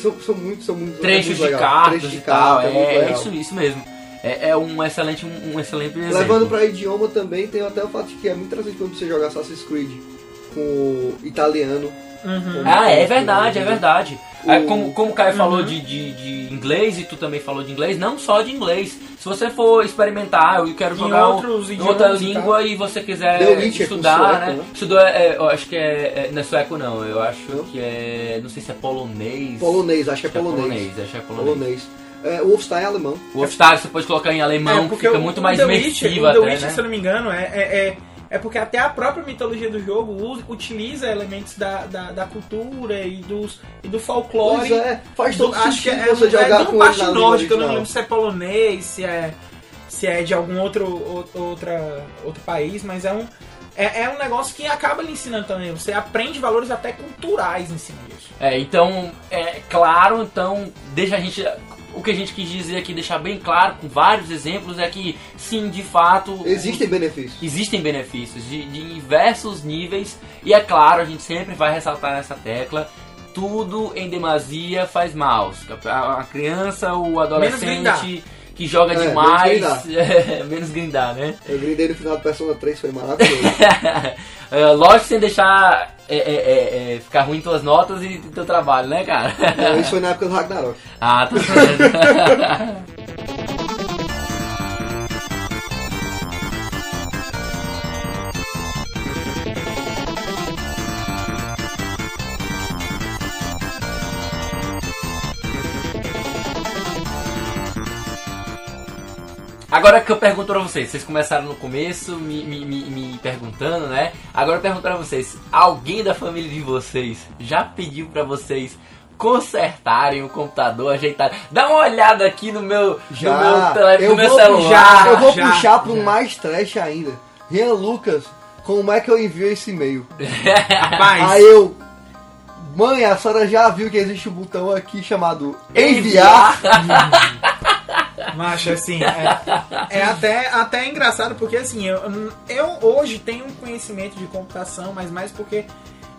São, são muito, são muito é Trechos muito de cartas Trechos de e tal. carta, É, é isso, isso mesmo. É, é um excelente, um, um excelente exemplo. Levando para idioma também, tem até o fato de que é muito interessante quando você joga Assassin's Creed com o italiano. Uhum. Ah, é verdade, é verdade. É, como, como o Caio falou Uhum. de, de, de inglês e tu também falou de inglês, não só de inglês. Se você for experimentar, eu quero Em jogar um- em outra idiomas e língua e, você quiser estudar, sueco, né? né? Estudou, é, eu acho que é, é. Não é sueco, não. Eu acho Não? que é. Não sei se é polonês. Polonês, acho que é é polonês. polonês. Acho que é polonês. Polonês. É, o Wolfenstein é alemão. O Wolfenstein você pode colocar em alemão, que fica o- muito mais imersivo o The até, Witcher, né? se eu não me engano, é, é, é, é porque até a própria mitologia do jogo usa- utiliza elementos da, da, da cultura e, dos, e do folclore. Pois é, faz do- todo acho que sentido é, você é, jogar de com parte nórdica, eu não lembro se é polonês, se é, se é de algum outro, ou- outra, outro país, mas é um, é, é um negócio que acaba lhe ensinando também. Você aprende valores até culturais em cima disso. É, então, é claro, então, deixa a gente. O que a gente quis dizer aqui, deixar bem claro, com vários exemplos, é que sim, de fato. Existem benefícios. Existem benefícios de, de diversos níveis, e é claro, a gente sempre vai ressaltar nessa tecla. Tudo em demasia faz mal. A criança, o adolescente que joga É, demais. menos é, menos grindar, né? Eu grindei no final do Persona 3, foi maravilhoso. É, Lógico sem deixar é, é, é, é, ficar ruim tuas notas e teu trabalho, né, cara? Isso foi na época do Ragnarok. Ah, tá certo. Agora que eu pergunto pra vocês, vocês começaram no começo me, me, me, me perguntando, né? Agora eu pergunto pra vocês, alguém da família de vocês já pediu pra vocês consertarem o computador, ajeitar? Dá uma olhada aqui no meu, Já, no meu, tele, eu no meu vou celular. puxar, eu vou já, puxar para um já. mais trash ainda. Rian Lucas, como é que eu envio esse e-mail? Rapaz, Aí eu. Mãe, a senhora já viu que existe um botão aqui chamado enviar? Macho, assim, é, é até, até engraçado porque assim, eu, eu hoje tenho um conhecimento de computação, mas mais porque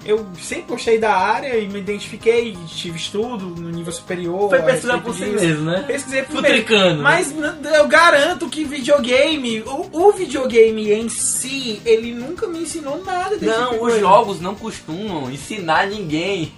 eu sempre gostei da área e me identifiquei, tive estudo no nível superior. Foi pesquisar por si mesmo, né? Pesquisei por. Futricando. né? Mas eu garanto que videogame, o, o videogame em si, ele nunca me ensinou nada desse Não, tipo os coisa. jogos não costumam ensinar ninguém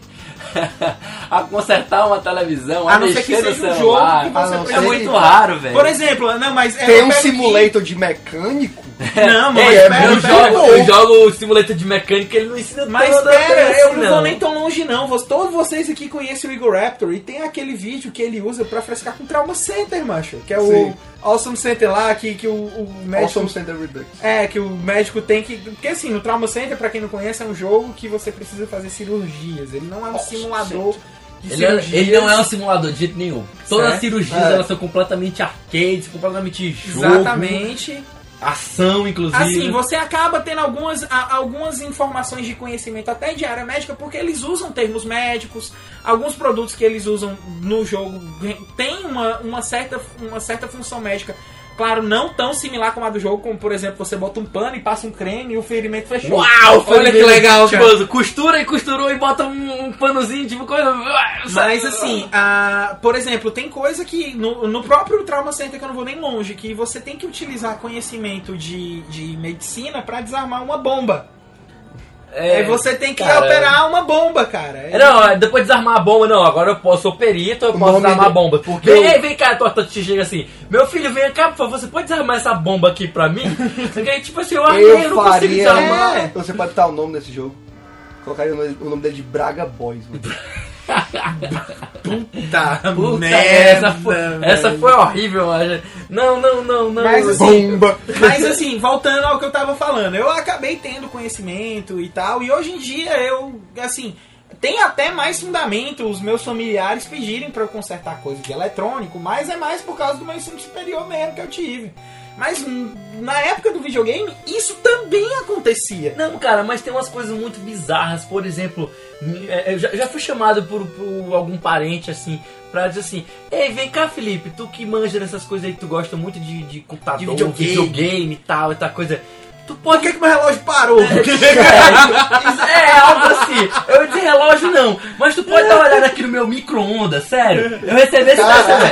a consertar uma televisão, a, A não ser que mexer no seja um jogo que Ah, você não, É muito raro, velho. Por exemplo, não, mas é, Tem um simulator de mecânico? que- Não, mas pera, eu, pera, jogo, eu jogo o simulator de mecânica, ele não ensina Mas toda pera, assim, eu não vou nem tão longe não. Todos vocês aqui conhecem o Igor Raptor e tem aquele vídeo que ele usa pra frescar com Trauma Center, macho. Que é o Sim. Awesome Center lá, que, que o, o médico. Awesome Center Redux. É, que o médico tem que. Porque assim, no Trauma Center, pra quem não conhece, é um jogo que você precisa fazer cirurgias. Ele não é um simulador de Ele, é- ele não é um simulador de jeito nenhum. Todas as cirurgias É. elas são completamente arcades, completamente jogo, Exatamente. Ação, inclusive. Assim, você acaba tendo algumas, algumas informações de conhecimento até de área médica, porque eles usam termos médicos, alguns produtos que eles usam no jogo tem uma, uma, certa, uma certa função médica. Claro, não tão similar como a do jogo, como por exemplo, você bota um pano e passa um creme e o ferimento fechou. Uau, olha que ferimento legal. Bozo. Costura e costurou e bota um, um panozinho, tipo coisa. Mas assim, a, por exemplo, tem coisa que no, no próprio Trauma Center, que eu não vou nem longe, que você tem que utilizar conhecimento de, de medicina pra desarmar uma bomba. É, Aí você tem que cara. operar uma bomba, cara. É- Não, depois de desarmar a bomba, não. Agora eu posso, sou perito, eu O posso desarmar a bomba. porque vem, eu- aí, vem cá, Torta te chega assim. Meu filho, vem cá, por favor, você pode desarmar essa bomba aqui pra mim? Porque aí, tipo assim, eu armei, eu, Eu não consigo faria. desarmar. É. Você pode botar o nome desse jogo. Colocaria o nome- o nome dele de Braga Boys, mano. Puta, Puta, merda, essa, foi, essa foi horrível, mano. Não, não, não, não. Mas assim, Bomba! Mas assim, voltando ao que eu tava falando, eu acabei tendo conhecimento e tal, e hoje em dia eu, assim, tem até mais fundamento os meus familiares pedirem pra eu consertar coisa de eletrônico, mas é mais por causa do meu ensino superior mesmo que eu tive. Mas na época do videogame, isso também acontecia. Não, cara, mas tem umas coisas muito bizarras. Por exemplo, me- é, eu já, já fui chamado por, por algum parente, assim, pra dizer assim: Ei, vem cá, Felipe, tu que manja dessas coisas aí, tu gosta muito de, de computador, De videogame. videogame e tal, e tal coisa. Tu Por pode. que, que meu relógio parou? É, isso é algo assim. Eu disse relógio não, mas tu pode dar uma olhada aqui no meu micro-ondas, sério. Eu recebi esse dessa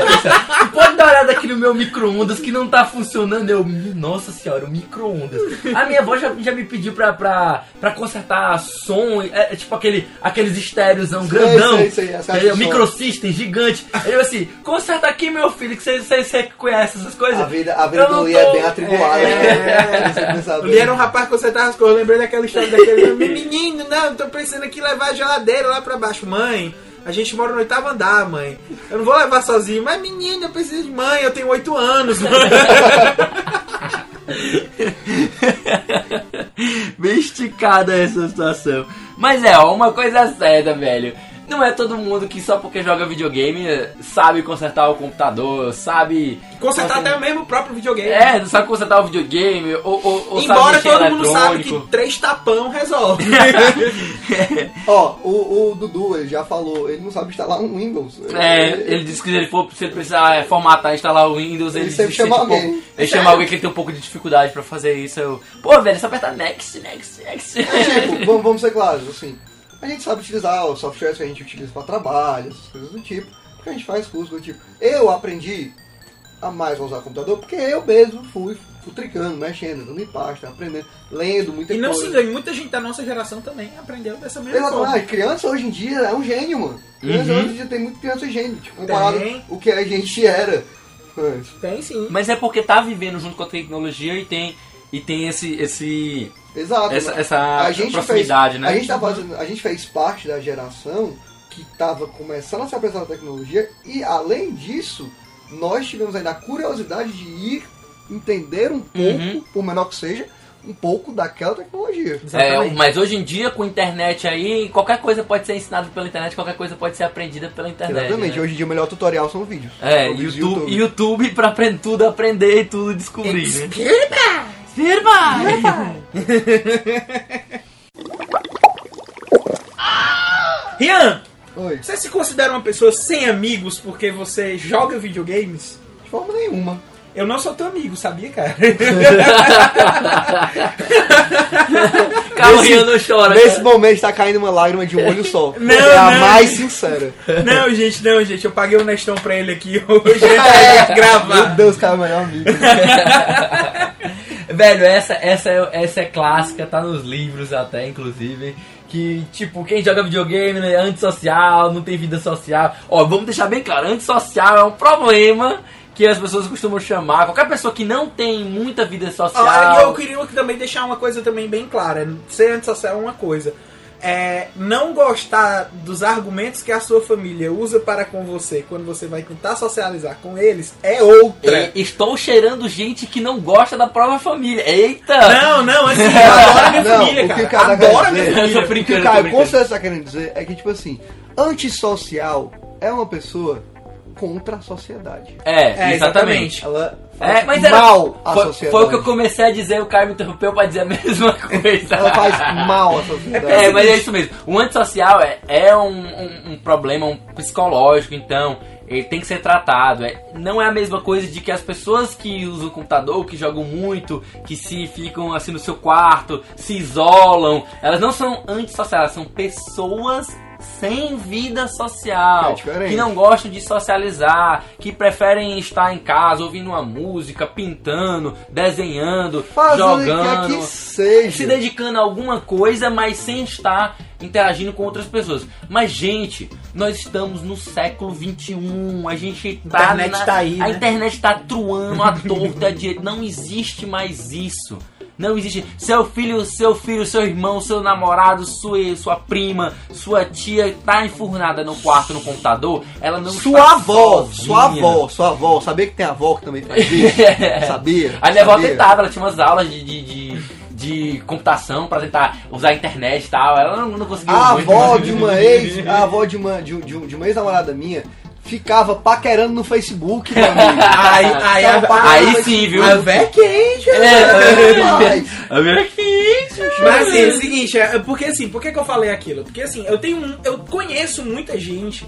Tu pode dar uma olhada aqui no meu micro-ondas que não tá funcionando. Eu, nossa senhora, o micro-ondas. A minha avó já, já me pediu pra, pra, pra consertar som, é, é tipo aquele, aqueles estéreozão grandão. sei, sei, de som. Microsystem gigante. Eu assim, conserta aqui, meu filho, que você, conhece essas coisas. A vida, a vida do Lee é tô- bem atribulada. É. Lee era um rapaz que você tava as coisas, eu lembrei daquela história daquele menino, não, tô pensando aqui em levar a geladeira lá pra baixo. Mãe, a gente mora no oitavo andar, mãe. Eu não vou levar sozinho, mas menino, eu preciso de mãe, eu tenho oito anos. Bem esticada essa situação. Mas é, ó, uma coisa certa, velho. Não é todo mundo que só porque joga videogame sabe consertar o computador, sabe. Consertar até mesmo o próprio videogame. É, não sabe consertar o videogame, ou, ou, ou Embora todo mundo sabe que três tapão resolve. Ó, o, o Dudu, ele já falou, ele não sabe instalar um Windows. É, ele disse que se ele for, se ele precisar é, formatar, instalar o Windows, ele, Ele sempre se chama um alguém. pouco- Ele chama alguém que ele tem um pouco de dificuldade pra fazer isso. Eu, Pô, velho, é só apertar next, next, next. É, tipo, vamos, vamos ser claros, assim. A gente sabe utilizar os softwares que a gente utiliza para trabalho, essas coisas do tipo. Porque a gente faz curso do tipo. Eu aprendi a mais a usar computador porque eu mesmo fui futricando, mexendo, dando em pasta, aprendendo, lendo muita E não se coisa. engane, muita gente da nossa geração também aprendeu dessa mesma Exatamente, forma. criança hoje em dia é um gênio, mano. Criança Uhum. hoje em dia tem muito criança gênio, tipo, comparado Tem. o que a gente era antes. Tem sim. Mas é porque tá vivendo junto com a tecnologia e tem, e tem esse, esse, Exato. essa, essa a gente proximidade, fez, né? A gente, tá fazendo, a gente fez parte da geração que estava começando a se apresentar a tecnologia e, além disso, nós tivemos ainda a curiosidade de ir entender um pouco, Uhum. por menor que seja, um pouco daquela tecnologia. É, Exatamente. mas hoje em dia, com internet aí, qualquer coisa pode ser ensinada pela internet, qualquer coisa pode ser aprendida pela internet. Exatamente. né? Hoje em dia o melhor tutorial são vídeos. É, vídeos YouTube, YouTube pra aprender tudo, aprender e tudo descobrir, né? Firma! Rian, Oi. você se considera uma pessoa sem amigos porque você joga videogames? De forma nenhuma. Eu não sou teu amigo, sabia, cara? Calma, Rian, não chora. Nesse cara. momento está caindo uma lágrima de um olho só. Não, é a não. mais sincera. não, gente, não, gente. Eu paguei o Nestão pra ele aqui hoje pra gente Meu gravar. Deus, cara, é o melhor amigo. Velho, essa, essa, é, essa é clássica, tá nos livros até, inclusive. Que, tipo, quem joga videogame é antissocial, não tem vida social. Ó, vamos deixar bem claro, antissocial é um problema que as pessoas costumam chamar. Qualquer pessoa que não tem muita vida social. Olha, eu queria também deixar uma coisa também bem clara. Ser antissocial é uma coisa. É, não gostar dos argumentos que a sua família usa para com você quando você vai tentar socializar com eles é outra. É, estou cheirando gente que não gosta da própria família. Eita! Não, não, assim, eu adoro a minha Não, família, o que cara. o cara adoro quer a minha dizer- Eu tô família. O que o Caio com certeza está querendo dizer é que, tipo assim, antissocial é uma pessoa contra a sociedade. É, É, exatamente. Ela É, faz mas era, mal à foi, sociedade. foi o que eu comecei a dizer, o cara me interrompeu pra dizer a mesma coisa. Ela faz mal à sociedade. É, mas é isso mesmo. O antissocial é, é um, um- um problema um psicológico, então ele tem que ser tratado. É, não é a mesma coisa de que as pessoas que usam o computador, que jogam muito, que se ficam assim no seu quarto, se isolam, elas não são antissociais, elas são pessoas sem vida social, É que não gostam de socializar, que preferem estar em casa ouvindo uma música, pintando, desenhando, Fazendo o que jogando quer que seja. se dedicando a alguma coisa, mas sem estar interagindo com outras pessoas. Mas, gente, nós estamos no século XXI, a gente tá. internet na- tá aí, A né? internet tá truando a torta de. Não existe mais isso. Não existe. Seu filho, seu filho, seu irmão, seu namorado, sua, sua prima, sua tia tá enfurnada no quarto no computador. Ela não Sua avó, sozinha. sua avó, sua avó. Sabia que tem avó que também faz isso? Sabia? A minha avó tentava, ela tinha umas aulas de, de, de, de computação pra tentar usar a internet e tal. Ela não, não conseguia A avó de uma ex, a avó de uma, de, de, de uma ex-namorada minha, ficava paquerando no Facebook, meu amigo. Aí, aí, Ficava paquerando Aí no sim, viu? A quente, É, a aqui. Mas assim, é o seguinte, é, porque assim, por que, que eu falei aquilo? Porque assim, eu tenho um- eu conheço muita gente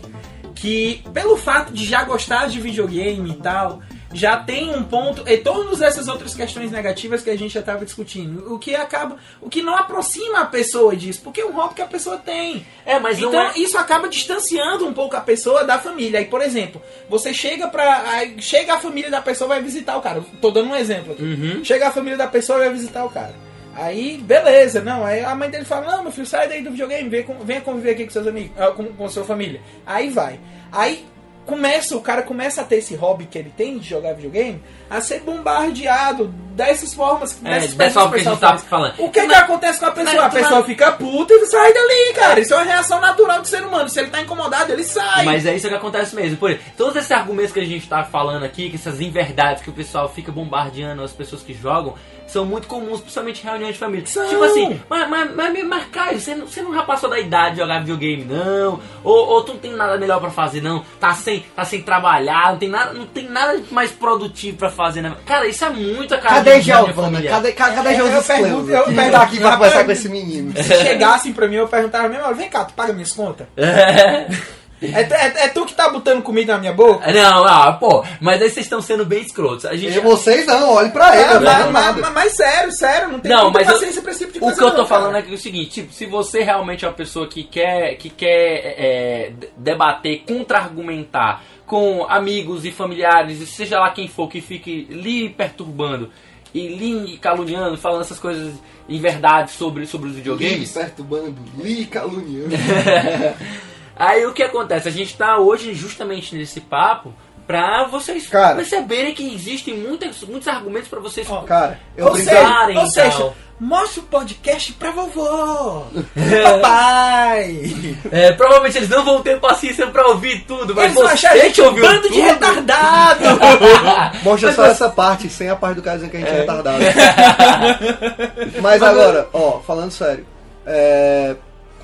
que, pelo fato de já gostar de videogame e tal, já tem um ponto, e todas essas outras questões negativas que a gente já estava discutindo, o que acaba, o que não aproxima a pessoa disso, porque é um hobby que a pessoa tem. É, mas então é. isso acaba distanciando um pouco a pessoa da família. Aí, por exemplo, você chega aí chega a família da pessoa vai visitar o cara. Tô dando um exemplo aqui. Uhum. Chega a família da pessoa e vai visitar o cara. Aí, beleza, não. Aí a mãe dele fala: Não, meu filho, sai daí do videogame, venha conviver aqui com seus amigos, ah, com, com sua família. Aí vai. Aí começa, o cara começa a ter esse hobby que ele tem de jogar videogame, a ser bombardeado dessas formas, É, dessa forma que a gente tá falando. O que, que Mas- acontece com a pessoa? mas- A pessoa fica puta e sai dali, cara. Isso é uma reação natural do ser humano. Se ele tá incomodado, ele sai. Mas é isso que acontece mesmo. Por todos esses argumentos que a gente tá falando aqui, que essas inverdades que o pessoal fica bombardeando as pessoas que jogam, são muito comuns, principalmente em reuniões de família. São. Tipo assim, mas, mas, mas, mas Caio, você não, você não já passou da idade de jogar videogame, não? Ou, ou tu não tem nada melhor pra fazer, não? Tá sem, tá sem trabalhar, não tem nada, não tem nada mais produtivo pra fazer, né? Cara, isso é muito a cara cadê de minha Giovana? família. Cadê, cadê, cadê Eu- eu pergunto- eu pergunto- tá aqui pra conversar com esse menino. Se chegassem pra mim, eu perguntava mesmo, vem cá, tu paga minhas contas? É, é- é tu que tá botando comida na minha boca? Não, ah, pô, mas aí vocês estão sendo bem escrotos. A gente E vocês não, olhe pra ele, É, mas, é mas- mas- mas sério, sério, não tem Não, mas eu- paciência pra esse tipo de O coisa. que eu tô não, falando é que é o seguinte, tipo, se você realmente é uma pessoa que quer, que quer é, debater, contra-argumentar com amigos e familiares, e seja lá quem for que fique lhe perturbando e lhe caluniando, falando essas coisas em verdade sobre, sobre os videogames, perturbando, li caluniando. aí o que acontece? A gente tá hoje justamente nesse papo pra vocês Cara. perceberem que existem muitos, muitos argumentos pra vocês Ó, Cara, eu ou brinquei. seja, brincarem ou seja, tal. mostra o podcast pra vovó, papai. É, provavelmente eles não vão ter paciência pra ouvir tudo, mas Eles vão achar gente um ouviu bando tudo, de retardado. Mostra Mas só você- essa parte, sem a parte do cara dizendo que a gente é, retardado. Mas agora, ó, falando sério, é,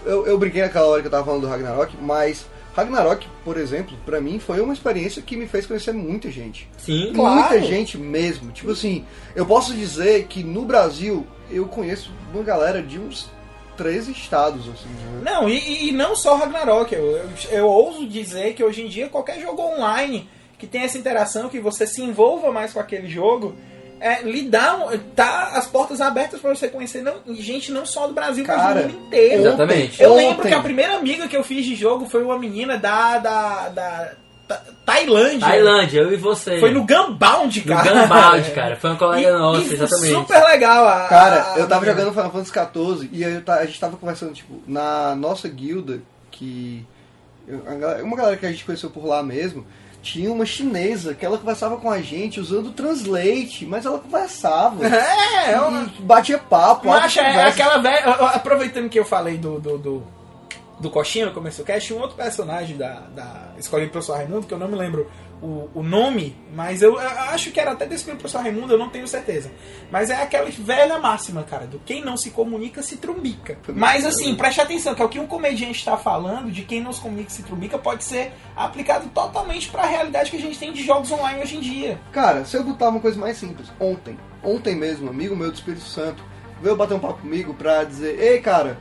eu, eu brinquei naquela hora que eu tava falando do Ragnarok, mas Ragnarok, por exemplo, pra mim foi uma experiência que me fez conhecer muita gente. Sim, Claro. Muita gente mesmo. Tipo assim, eu posso dizer que no Brasil eu conheço uma galera de uns 13 estados, assim. né? Não, e- e, e não só Ragnarok. Eu, eu, eu ouso dizer que hoje em dia qualquer jogo online que tem essa interação, que você se envolva mais com aquele jogo, é, lhe dá um- tá as portas abertas para você conhecer não, gente não só do Brasil, mas Cara, do mundo inteiro. Exatamente. Eu Ontem- lembro que a primeira amiga que eu fiz de jogo foi uma menina da, da, da Ta- Tailândia. Tailândia, eu e você. Foi no Gunbound, No cara. Gunbound, cara. Foi uma colega E- nossa, e foi exatamente. Super legal. A, Cara, a- eu tava a- jogando Final Fantasy XIV e aí eu a gente tava conversando, tipo, na nossa guilda, que. Uma galera que a gente conheceu por lá mesmo, tinha uma chinesa que ela conversava com a gente usando o Translate, mas ela conversava. É, é uma, E batia papo, Macha, é aquela velha. Aproveitando que eu falei do, do, do, do Coxinha no começo do cast, um outro personagem da, da Escola do Professor Raimundo, que eu não me lembro o, o nome, mas eu, eu acho que era até Escola do Professor Raimundo, eu não tenho certeza. Mas é aquela velha máxima, cara, do quem não se comunica se trumbica. Mas assim, preste atenção, que é o que um comediante está falando, de quem não se comunica se trumbica, pode ser aplicado totalmente para a realidade que a gente tem de jogos online hoje em dia. Cara, se eu botar uma coisa mais simples, ontem, ontem mesmo, um amigo meu do Espírito Santo veio bater um papo comigo pra dizer, ei cara,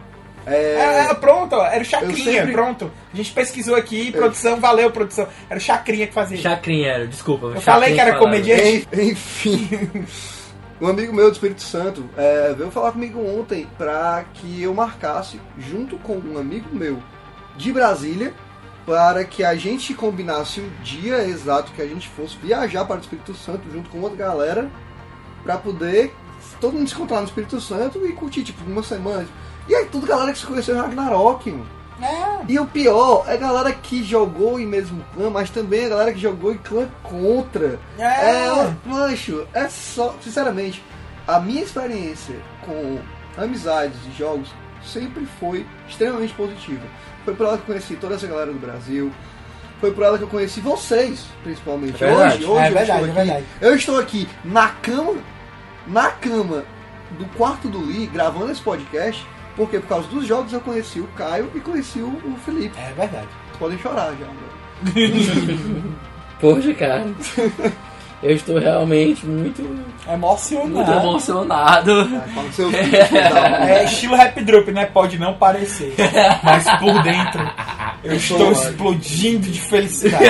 é, É, é, pronto, ó, era o Chacrinha, sempre- pronto. A gente pesquisou aqui, produção, valeu, produção. Era o Chacrinha que fazia. Chacrinha era, desculpa. Eu falei que era comediante. En- Enfim, um amigo meu do Espírito Santo é, veio falar comigo ontem pra que eu marcasse, junto com um amigo meu de Brasília, para que a gente combinasse o dia exato que a gente fosse viajar para o Espírito Santo junto com outra galera, pra poder todo mundo se encontrar no Espírito Santo e curtir, tipo, uma semana. E aí, tudo galera que se conheceu em Ragnarok, mano. É, E o pior é a galera que jogou em mesmo clã, mas também a galera que jogou em clã contra. é. É, mancho, é só. Sinceramente, a minha experiência com amizades e jogos sempre foi extremamente positiva. Foi por ela que eu conheci toda essa galera do Brasil. Foi por ela que eu conheci vocês, principalmente. É verdade. hoje, hoje É eu verdade, estou é aqui. verdade. Eu estou aqui na cama, na cama do quarto do Lee, gravando esse podcast, porque por causa dos jogos eu conheci o Caio e conheci o, Felipe. É verdade. Vocês podem chorar já. Poxa, cara. Eu estou realmente muito, Emocionado. muito emocionado. Ah, da mãe. É estilo rap drop, né? Pode não parecer. Mas por dentro eu estou explodindo de felicidade.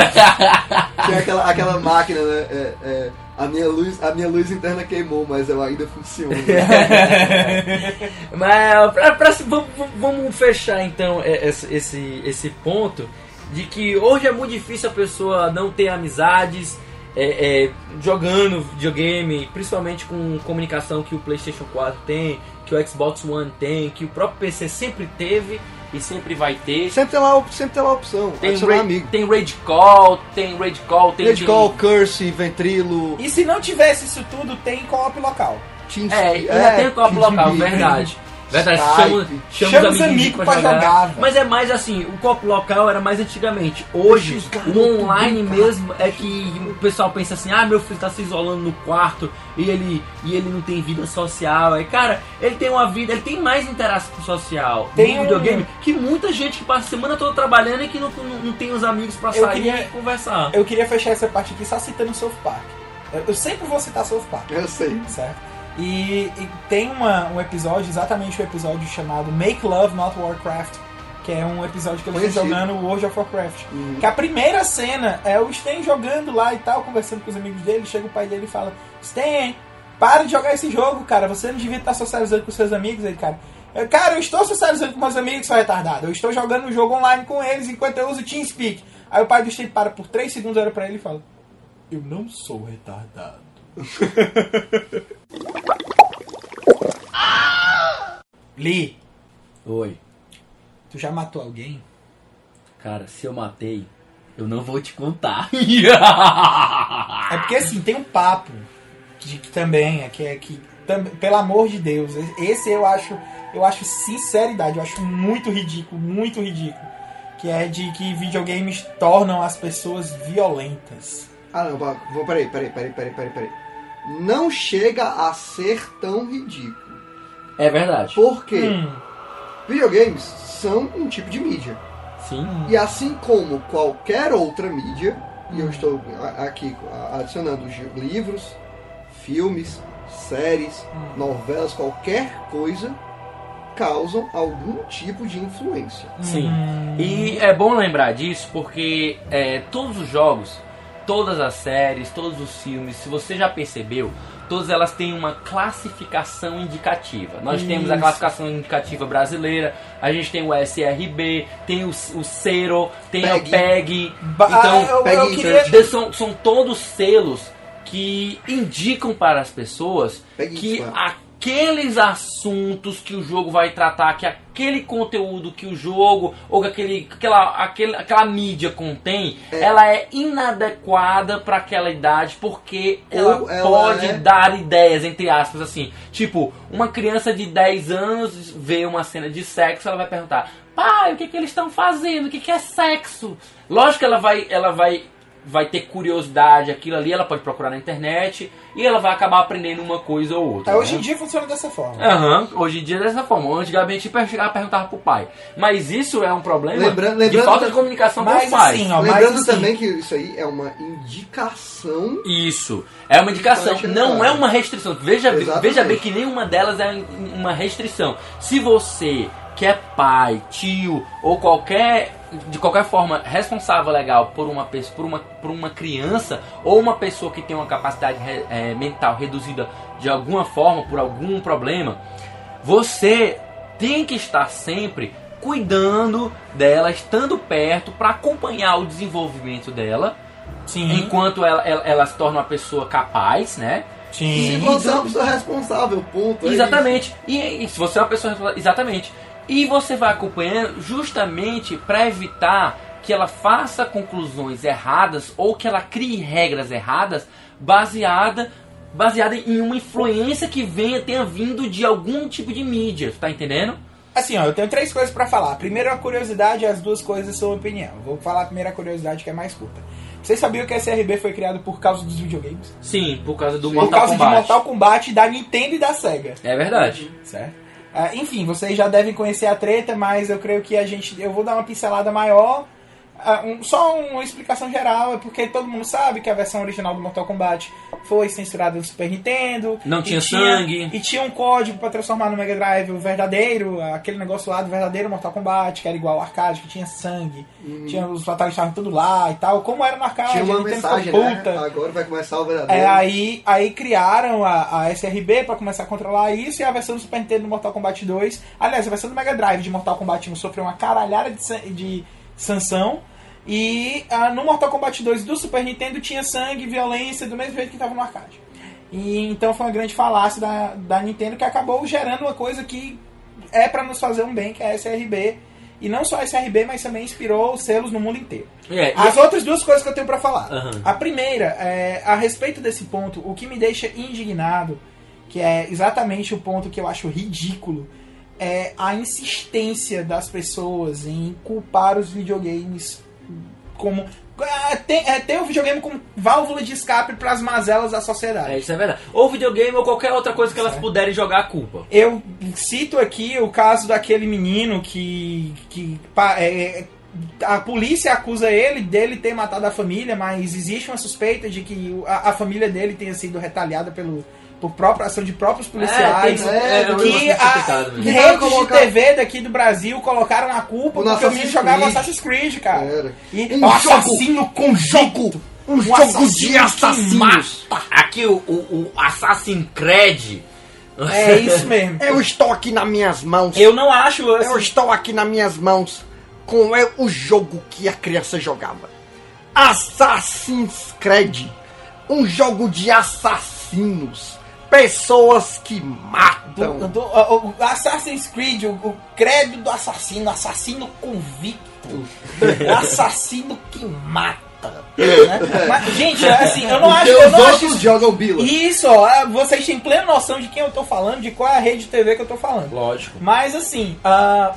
Tem aquela, aquela máquina, né? É, é, a, minha luz, a minha luz interna queimou, mas ela ainda funciona. Mas pra, pra- vamos, vamos fechar então é, esse, esse, ponto de que hoje é muito difícil a pessoa não ter amizades é, é, jogando videogame, principalmente com comunicação que o PlayStation 4 tem, que o Xbox One tem, que o próprio PC sempre teve e sempre vai ter. sempre, tem lá, sempre tem lá a opção. Tem, ra- amigo. tem Raid Call, tem Raid Call, tem. Red tem- Call, Curse, Ventrilo, E se não tivesse isso tudo, tem co-op local. Team É, ainda tem o copo Team local, verdade. Verdade, chama, chama, Chama os os amigos pra jogar, velho. Mas é mais assim, o copo local era mais antigamente. Hoje, o online mesmo é que o pessoal pensa assim, ah, meu filho tá se isolando no quarto e ele, e ele não tem vida social. Aí, cara, ele tem uma vida, ele tem mais interação social Tem no um- videogame que muita gente que passa a semana toda trabalhando e que não, não, não tem os amigos pra Eu sair queria- e conversar. Eu queria fechar essa parte aqui só citando o South Park. Eu, eu sempre vou citar South Park. Eu sei. certo? E, e tem uma, um episódio, exatamente o episódio chamado Make Love Not Warcraft, que é um episódio que eles estão jogando World of Warcraft. Uhum. Que a primeira cena é o Stan jogando lá e tal, conversando com os amigos dele, chega o pai dele e fala, Stan, para de jogar esse jogo, cara, você não devia estar socializando com seus amigos aí, cara. Eu, Cara, eu estou socializando com meus amigos, seu retardado. Eu estou jogando um jogo online com eles enquanto eu uso TeamSpeak. Aí o pai do Stan para por 3 segundos, olha pra ele e fala: Eu não sou retardado. Lee, Oi. tu já matou alguém? Cara, se eu matei, eu não vou te contar. É porque assim, tem um papo de que também é que é que tam- pelo amor de Deus, esse eu acho, eu acho sinceridade, eu acho muito ridículo, muito ridículo, que é de que videogames tornam as pessoas violentas. Ah, não, vou, peraí, peraí, peraí, peraí, peraí, peraí. Não chega a ser tão ridículo. é verdade. Porque Hum, videogames são um tipo de mídia. Sim. E assim como qualquer outra mídia, e eu estou a- aqui adicionando os livros, filmes, séries, novelas, qualquer coisa, causam algum tipo de influência. Sim. Hum. E é bom lembrar disso porque é, todos os jogos, todas as séries, todos os filmes, se você já percebeu, todas elas têm uma classificação indicativa. Nós temos a Isso. classificação indicativa brasileira, a gente tem o SRB, tem o, o Cero, tem PEG. o PEG. Ba- Então, ah, eu, eu queria, são, são todos selos que indicam para as pessoas que isso, aqueles assuntos que o jogo vai tratar, que aquele conteúdo que o jogo ou que aquele, aquela, aquele, aquela mídia contém, É. ela é inadequada para aquela idade porque ela, Ou ela pode é- dar ideias, entre aspas, assim. Tipo, uma criança de 10 anos vê uma cena de sexo, ela vai perguntar: pai, o que, que eles estão fazendo? O que, que é sexo? Lógico que ela vai, ela vai, vai ter curiosidade, aquilo ali, ela pode procurar na internet e ela vai acabar aprendendo uma coisa ou outra. É, hoje né? em dia funciona dessa forma. Aham, hoje em dia é dessa forma. Antigamente a gente chegava e perguntava pro pai. Mas isso é um problema Lembra- de lembrando falta de que- comunicação com os pais. assim, ó, Lembrando assim, também que isso aí é uma indicação. Isso. É uma indicação, não é uma restrição. Veja, Exatamente. veja bem que nenhuma delas é uma restrição. Se você que é pai, tio ou qualquer de qualquer forma responsável legal por uma pessoa, por uma, por uma criança ou uma pessoa que tem uma capacidade re- eh, mental reduzida de alguma forma por algum problema, você tem que estar sempre cuidando dela, estando perto para acompanhar o desenvolvimento dela Sim. enquanto ela, ela, ela se torna uma pessoa capaz, né? Se Sim. você é uma pessoa responsável, ponto. é Exatamente. E, e se você é uma pessoa responsável- exatamente. E você vai acompanhando justamente para evitar que ela faça conclusões erradas ou que ela crie regras erradas baseada baseada em uma influência que venha tenha vindo de algum tipo de mídia, tá entendendo? Assim, ó, eu tenho três coisas pra falar. Primeiro a curiosidade e as duas coisas são opinião. Vou falar a primeira curiosidade que é mais curta. Vocês sabiam que a SRB foi criado por causa dos videogames? Sim, por causa do Sim. Por Mortal causa Kombat. de Mortal Kombat da Nintendo e da Sega, É verdade. certo? Ah, enfim, vocês já devem conhecer a treta, mas eu creio que a gente. Eu vou dar uma pincelada maior. Ah, um- só uma explicação geral, é porque todo mundo sabe que a versão original do Mortal Kombat foi censurada no Super Nintendo. Não e tinha sangue. E tinha um código pra transformar no Mega Drive o verdadeiro, aquele negócio lá do verdadeiro Mortal Kombat, que era igual ao arcade, que tinha sangue. Tinha os fatalistas estavam tudo lá e tal. Como era no arcade, Tinha uma mensagem, né? puta. Agora vai começar o verdadeiro. É, aí, aí criaram a, a SRB pra começar a controlar isso e a versão do Super Nintendo do Mortal Kombat 2. Aliás, a versão do Mega Drive de Mortal Kombat 1 sofreu uma caralhada de, de sanção. E ah, no Mortal Kombat 2 do Super Nintendo tinha sangue violência do mesmo jeito que estava no arcade. E então foi uma grande falácia da, da Nintendo que acabou gerando uma coisa que é pra nos fazer um bem, que é a SRB. E não só a SRB, mas também inspirou selos no mundo inteiro. É, As outras duas coisas que eu tenho pra falar. Aham. A primeira, é, a respeito desse ponto, o que me deixa indignado, que é exatamente o ponto que eu acho ridículo, é a insistência das pessoas em culpar os videogames como. ah, Tem, é, tem o videogame como válvula de escape para as mazelas da sociedade. É, isso é verdade. Ou videogame ou qualquer outra coisa que elas Certo. puderem jogar a culpa. Eu cito aqui o caso daquele menino que, que pa- é, a polícia acusa ele dele ter matado a família, mas existe uma suspeita de que a, a família dele tenha sido retaliada pelo por própria ação de próprios policiais. tem- é, um que a, redes colocar- de TV daqui do Brasil colocaram a culpa porque o menino jogava. Assassin's Creed, cara. Era. E Um assassino com jogo, um, Um jogo de assassinos. Aqui o, o, Creed. É isso mesmo. Eu estou aqui nas minhas mãos. Eu não acho Eu assim, estou aqui nas minhas mãos com é o jogo que a criança jogava. Assassin's Creed. Um jogo de assassinos. Pessoas que do, matam. do- o, o Assassin's Creed, o, o credo do assassino, assassino convicto, assassino que mata. né? Mas, gente, assim, eu não acho, eu não acho isso- jogam Bila. Isso, ó, é, vocês têm plena noção de quem eu tô falando, de qual é a rede de TV que eu tô falando. Lógico. Mas assim, ah,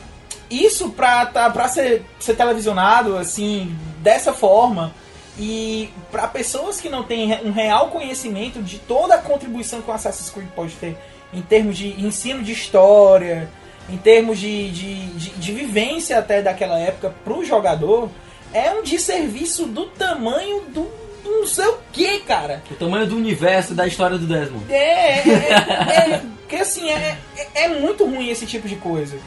isso pra, tá, pra ser, ser televisionado assim, dessa forma, e pra pessoas que não têm um real conhecimento de toda a contribuição que o Assassin's Creed pode ter em termos de ensino de história, em termos de, de, de, de vivência até daquela época pro jogador, é um desserviço do tamanho do, não sei o que, cara. O tamanho do universo da história do Desmond. É, é, é, é, que assim, é, é, é muito ruim esse tipo de coisa.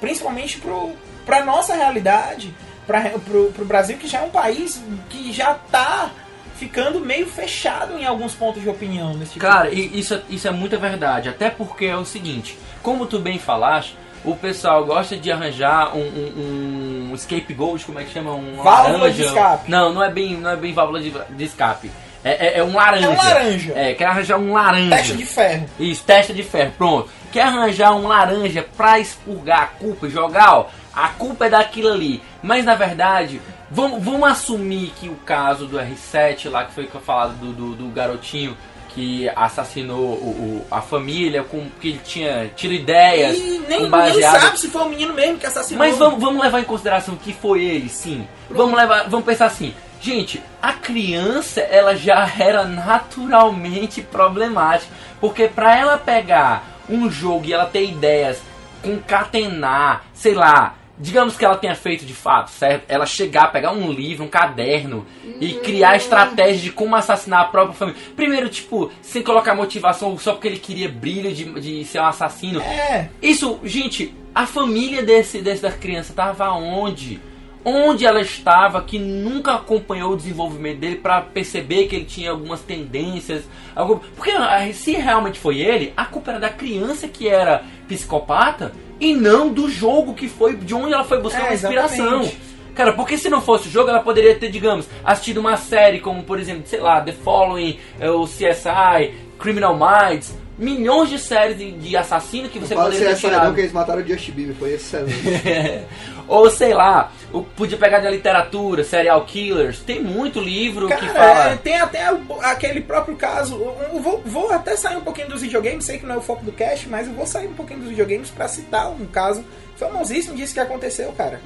Principalmente pro, pra nossa realidade, pro, pro Brasil, que já é um país que já tá ficando meio fechado em alguns pontos de opinião nesse tipo Cara, de e isso, é- isso é muita verdade. Até porque é o seguinte: como tu bem falaste, o pessoal gosta de arranjar um, um, um scapegoat, como é que chama? Um Válvula laranja. de escape. Não, não é bem, não é bem válvula de, de escape. É, é, é um laranja. É um laranja. É, quer arranjar um laranja. Teste de ferro. Isso, testa de ferro, pronto. Quer arranjar um laranja pra expurgar a culpa e jogar, ó, a culpa é daquilo ali. Mas na verdade, vamos, vamos assumir que o caso do R7 lá, que foi falado do, do, do garotinho que assassinou o, o- a família, com que ele tinha tido ideias, E nem, nem sabe se foi o menino mesmo que assassinou. mas vamos, vamos levar em consideração que foi ele, sim. Vamos levar, vamos pensar assim. Gente, a criança ela já era naturalmente problemática, porque pra ela pegar um jogo e ela ter ideias, concatenar, sei lá, digamos que ela tenha feito de fato, certo? Ela chegar, pegar um livro, um caderno e criar estratégias de como assassinar a própria família. Primeiro, tipo, sem colocar motivação só porque ele queria brilho de, de ser um assassino. É, Isso, gente, a família desse, dessa criança estava onde? Onde ela estava que nunca acompanhou o desenvolvimento dele para perceber que ele tinha algumas tendências, algum... porque ah, se realmente foi ele, a culpa era da criança que era psicopata e não do jogo que foi de onde ela foi buscar É, uma inspiração. exatamente. Cara, porque se não fosse o jogo, ela poderia ter, digamos, assistido uma série como, por exemplo, sei lá, The Following, eh, o CSI, Criminal Minds, milhões de séries de, de assassino que você Fala poderia ter essa não tirado. que eles mataram o Justin Bieber, foi excelente. Ou sei lá, o- podia pegar da literatura, serial killers, tem muito livro que Cara, fala. é, tem até o- aquele próprio caso. Vou, vou até sair um pouquinho dos videogames, sei que não é o foco do cast, mas eu vou sair um pouquinho dos videogames pra citar um caso famosíssimo disso que aconteceu, cara.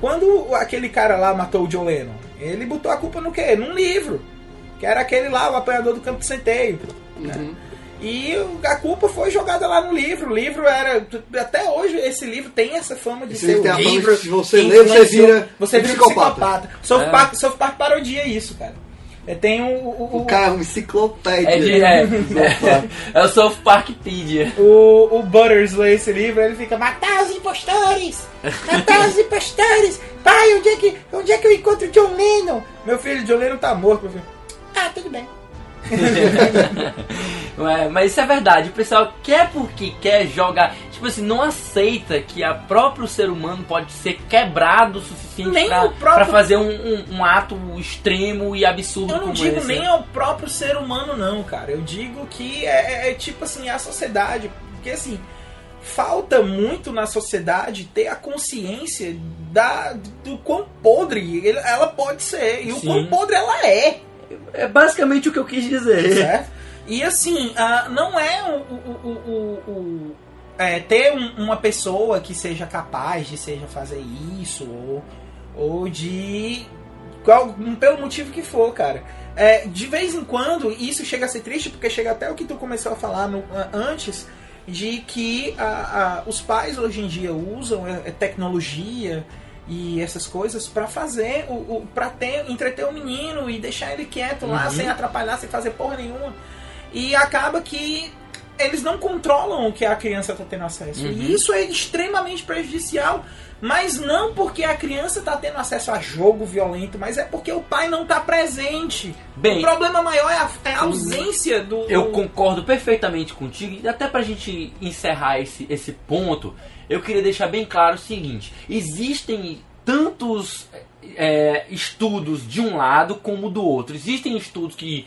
Quando aquele cara lá matou o John Lennon, ele botou a culpa no quê? Num livro. Que era aquele lá, o apanhador do campo de centeio. Uhum. E a culpa foi jogada lá no livro. O livro era. Até hoje esse livro tem essa fama de Esse ser livro tem o a fama de livro. que se você lê, você vira você vira psicopata. psicopata. South, É. Park, South Park parodia isso, cara. É, Tem o, o, O cara é uma enciclopédia. É, de, é, é, é o South Parkpedia. O, o Butters lê esse livro, ele fica matar os impostores! Matar os impostores! Pai, onde é, que, onde é que eu encontro John Lennon? Meu filho, John Lennon tá morto, meu filho. Ah, tudo bem. Não é, mas isso é verdade, o pessoal quer porque quer jogar, tipo assim, não aceita que a próprio ser humano pode ser quebrado o suficiente Nem pra, o próprio- pra fazer um, um- um ato extremo e absurdo Eu não digo esse. nem ao próprio ser humano, não, cara. Eu digo que é, é- é tipo assim, a sociedade. Porque assim, falta muito na sociedade ter a consciência da, do quão podre ela pode ser. E o Sim. quão podre ela é. É basicamente o que eu quis dizer. certo? E assim, ah, não é o, o- o- o- o- é, ter um- uma pessoa que seja capaz de seja fazer isso ou, ou de qual, pelo motivo que for, cara. É, de vez em quando isso chega a ser triste porque chega até o que tu começou a falar no- antes de que a- a- os pais hoje em dia usam é, é, tecnologia e essas coisas pra fazer o, o para ter entreter o menino e deixar ele quieto lá Uhum. sem atrapalhar sem fazer porra nenhuma e acaba que eles não controlam o que a criança está tendo acesso Uhum. e isso é extremamente prejudicial mas não porque a criança está tendo acesso a jogo violento mas é porque o pai não está presente Bem, o problema maior é a, é a ausência do Eu concordo perfeitamente contigo e até pra gente encerrar esse, esse ponto, eu queria deixar bem claro o seguinte: existem tantos é, estudos de um lado como do outro. Existem estudos que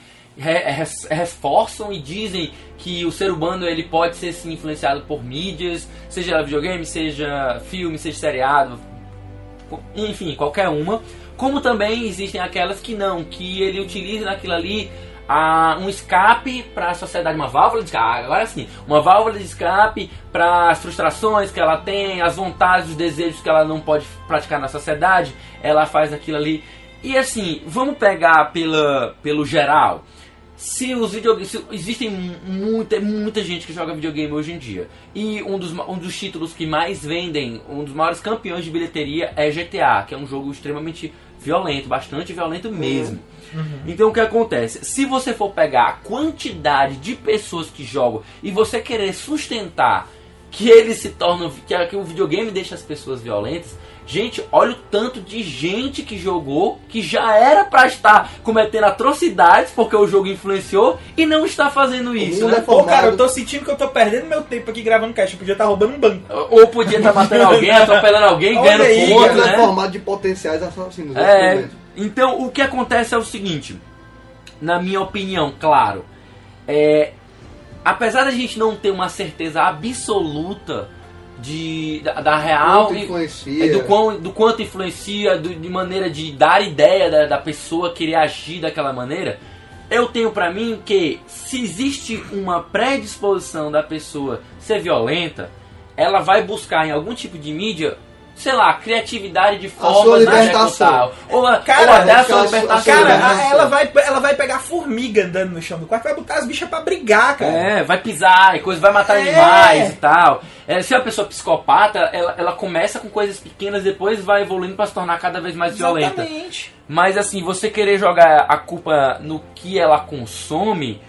reforçam e dizem que o ser humano ele pode ser sim, influenciado por mídias, seja videogame, seja filme, seja seriado, enfim, qualquer uma. Como também existem aquelas que não, que ele utiliza naquilo ali ah, um escape para a sociedade, uma válvula de escape. Agora sim, uma válvula de escape para as frustrações que ela tem, as vontades, os desejos que ela não pode praticar na sociedade, ela faz aquilo ali. E assim, vamos pegar pela, pelo geral. Se os videogames. Existem muita, muita gente que joga videogame hoje em dia. E um dos, um dos títulos que mais vendem, um dos maiores campeões de bilheteria é GTA, que é um jogo extremamente violento, bastante violento mesmo. Então o que acontece? Se você for pegar a quantidade de pessoas que jogam e você querer sustentar que ele se torna. que, que o videogame deixa as pessoas violentas. Gente, olha o tanto de gente que jogou que já era pra estar cometendo atrocidades porque o jogo influenciou e não está fazendo isso, né? é Pô, cara, eu tô sentindo que eu tô perdendo meu tempo aqui gravando. Eu podia estar roubando um banco. Ou podia estar matando alguém, atropelando alguém, Olha ganhando aí, ponto, Ele é né? formado de potenciais assassinos. É. então o que acontece é o seguinte, na minha opinião, claro, é, apesar da gente não ter uma certeza absoluta de, da, da real e- influencia. é, do, quão, do quanto influencia, do- de maneira de dar ideia da, da pessoa querer agir daquela maneira, eu tenho pra mim que se existe uma predisposição da pessoa ser violenta, ela vai buscar em algum tipo de mídia, sei lá, criatividade de sua formas de libertação. executar. Ou, a- Cara, ou até a sua libertação. Cara, ela vai, ela vai pegar formiga andando no chão do quarto, vai botar as bichas pra brigar, cara. É, vai pisar e coisa, vai matar É. animais e tal. É, se é uma pessoa psicopata, ela, ela começa com coisas pequenas, depois vai evoluindo pra se tornar cada vez mais violenta. Exatamente. Mas assim, você querer jogar a culpa no que ela consome,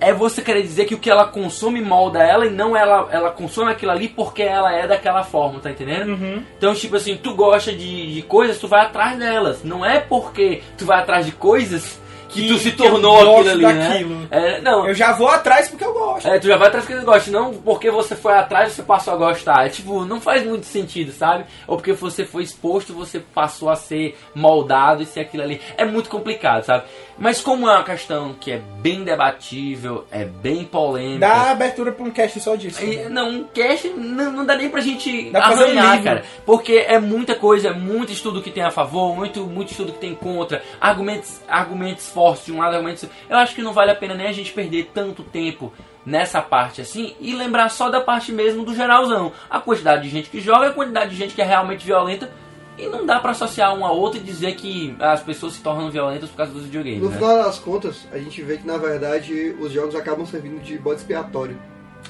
é você querer dizer que o que ela consome molda ela e não ela, ela consome aquilo ali porque ela é daquela forma, tá entendendo? Uhum. Então, tipo assim, tu gosta de, de coisas, tu vai atrás delas. Não é porque tu vai atrás de coisas que, Que- tu se que eu tornou aquilo gosto ali, daquilo. né? É, não, Eu já vou atrás porque eu gosto. é, tu já vai atrás que você gosta, não porque você foi atrás você passou a gostar. É, tipo, não faz muito sentido, sabe? Ou porque você foi exposto, você passou a ser moldado e ser aquilo ali. É muito complicado, sabe? Mas como é uma questão que é bem debatível, é bem polêmica. Dá abertura pra um cast só disso. E, não, um cast não, não dá nem pra gente Dá arranhar, cara. Porque é muita coisa, é muito estudo que tem a favor, muito, muito estudo que tem contra, argumentos, argumentos fortes de um lado, argumentos. Eu acho que não vale a pena nem a gente perder tanto tempo nessa parte assim e lembrar só da parte mesmo do geralzão. A quantidade de gente que joga, a quantidade de gente que é realmente violenta. E não dá pra associar um a outro e dizer que as pessoas se tornam violentas por causa dos videogames. No né? final das contas, a gente vê que na verdade os jogos acabam servindo de bode expiatório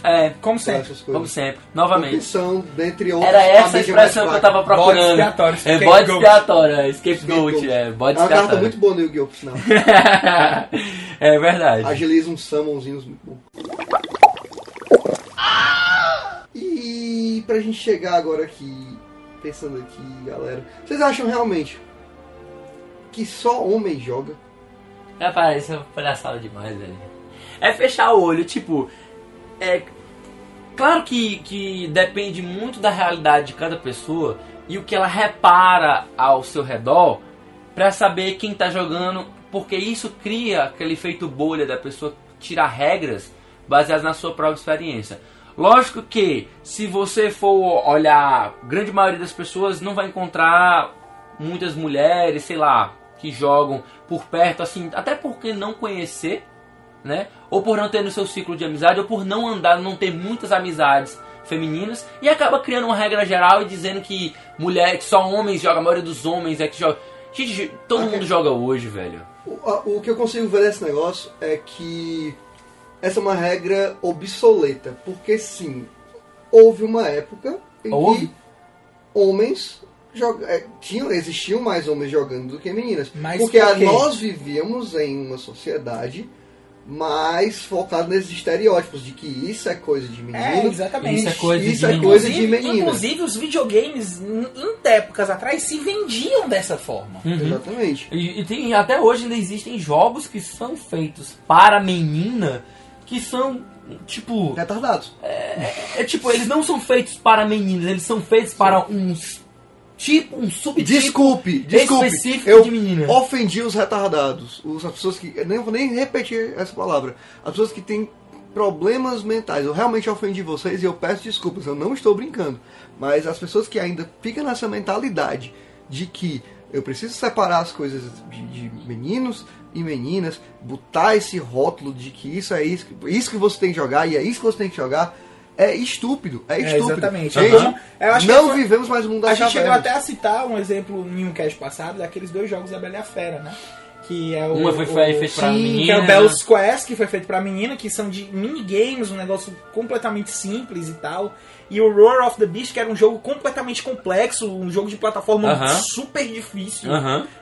É, Como para sempre. como sempre. Novamente. são, dentre outros, Era a essa a expressão que eu tava procurando. Bode expiatório, É scapegoat. bode expiatório, é, scapegoat, é, bode É uma carta expiatório. muito boa no Yu-Gi-Oh! por sinal. é verdade. Agiliza uns summonzinhos muito bom. E pra gente chegar agora aqui, pensando aqui, galera, vocês acham realmente que só homem joga? Rapaz, isso é palhaçada demais, velho. É fechar o olho, tipo. É. Claro que, que depende muito da realidade de cada pessoa e o que ela repara ao seu redor pra saber quem tá jogando, porque isso cria aquele efeito bolha da pessoa tirar regras baseadas na sua própria experiência. Lógico que se você for olhar, a grande maioria das pessoas não vai encontrar muitas mulheres, sei lá, que jogam por perto, assim, até porque não conhecer, né? Ou por não ter no seu ciclo de amizade, ou por não andar, não ter muitas amizades femininas, e acaba criando uma regra geral e dizendo que mulher, que só homens jogam, a maioria dos homens é que joga. Gente, todo Ok. mundo joga hoje, velho. O, o que eu consigo ver desse negócio é que essa é uma regra obsoleta, porque sim, houve uma época em Houve? que homens joga- é, tinham, existiam mais homens jogando do que meninas. Mas porque por nós vivíamos em uma sociedade mais focada nesses estereótipos de que isso é coisa de menino. É, exatamente. Isso é coisa Isso de é menino. coisa de Inclusive- menina. Inclusive, os videogames, em em épocas atrás, se vendiam dessa forma. Uhum. Exatamente. E, e tem- até hoje ainda existem jogos que são feitos para menina que são tipo Retardados. é tipo eles não são feitos para meninas eles são feitos para uns tipo um subtipo Desculpe, desculpe. específico eu de menina. ofendi os retardados. Os, as pessoas que. Nem vou nem repetir essa palavra. As pessoas que têm problemas mentais. Eu realmente ofendi vocês e eu peço desculpas. Eu não estou brincando. Mas as pessoas que ainda ficam nessa mentalidade de que eu preciso separar as coisas de, de meninos e meninas, botar esse rótulo de que isso é isso, isso que você tem que jogar e é isso que você tem que jogar. É estúpido, é É, estúpido. exatamente. Gente, Aham. Eu acho que não foi- vivemos mais no mundo A das gente chegou até a citar um exemplo em um cast passado daqueles dois jogos da Bela e a Fera, né? Que é o. Uma foi o- feita pra sim, menina, Que é o? Bell's Quest, que foi feito pra menina, que são de minigames, um negócio completamente simples e tal. E o Roar of the Beast, que era um jogo completamente complexo, um jogo de plataforma super difícil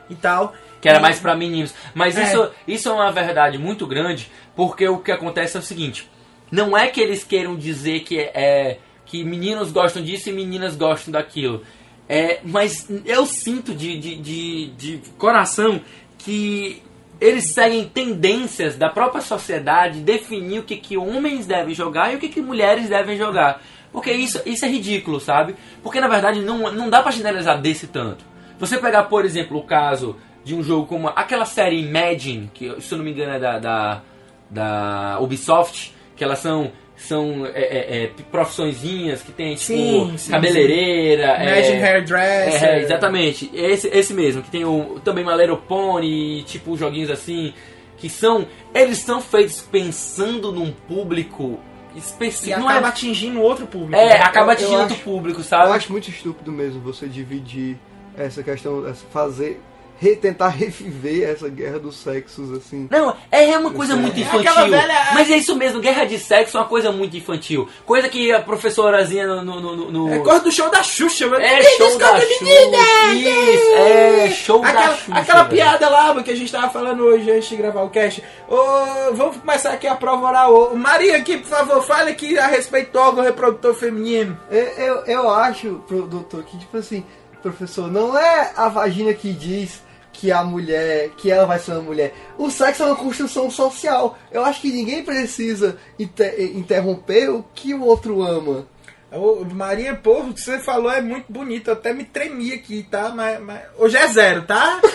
e tal. Que era E- mais pra meninos mas É. isso isso é uma verdade muito grande porque o que acontece é o seguinte não é que eles queiram dizer que é que meninos gostam disso e meninas gostam daquilo é mas eu sinto de, de, de, de coração que eles seguem tendências da própria sociedade definir o que, que homens devem jogar e o que, que mulheres devem jogar. Porque isso, isso é ridículo, sabe? Porque na verdade não, não dá pra generalizar desse tanto. Você pegar, por exemplo, o caso de um jogo como aquela série Imagine, que se eu não me engano é da, da, da Ubisoft, que elas são são é, é, é, profissõezinhas que tem tipo Sim, sim, cabeleireira, Imagine é, Hairdresser. é, exatamente. Esse, esse mesmo, que tem o, também My Little Pony, tipo joguinhos assim. que são. Eles são feitos pensando num público E específico. Não acaba é, atingindo outro público. é, né? acaba eu atingindo acho- outro público, Eu sabe? acho muito estúpido mesmo você dividir essa questão, essa- fazer, re- tentar reviver essa guerra dos sexos, assim. Não, é uma coisa é- muito é infantil. velha- Mas é isso mesmo, guerra de sexo é uma coisa muito infantil. Coisa que a professorazinha no. no, no- no- É coisa do show da Xuxa. eu- É show da Xuxa. Isso, é show da Aquela, Xuxa. aquela velho. piada lá que a gente tava falando hoje antes de gravar o cast. Ô, vamos começar aqui a prova oral. Maria, aqui, por favor, fale aqui a respeito do órgão reprodutor feminino. Eu, eu, eu acho, doutor, que tipo assim, professor, não é a vagina que diz que a mulher, que ela vai ser uma mulher. O sexo é uma construção social. Eu acho que ninguém precisa inter- interromper o que o outro ama. Ô, Maria, pô, o que você falou é muito bonito. Eu até me tremi aqui, tá? Mas, mas- hoje é zero, tá?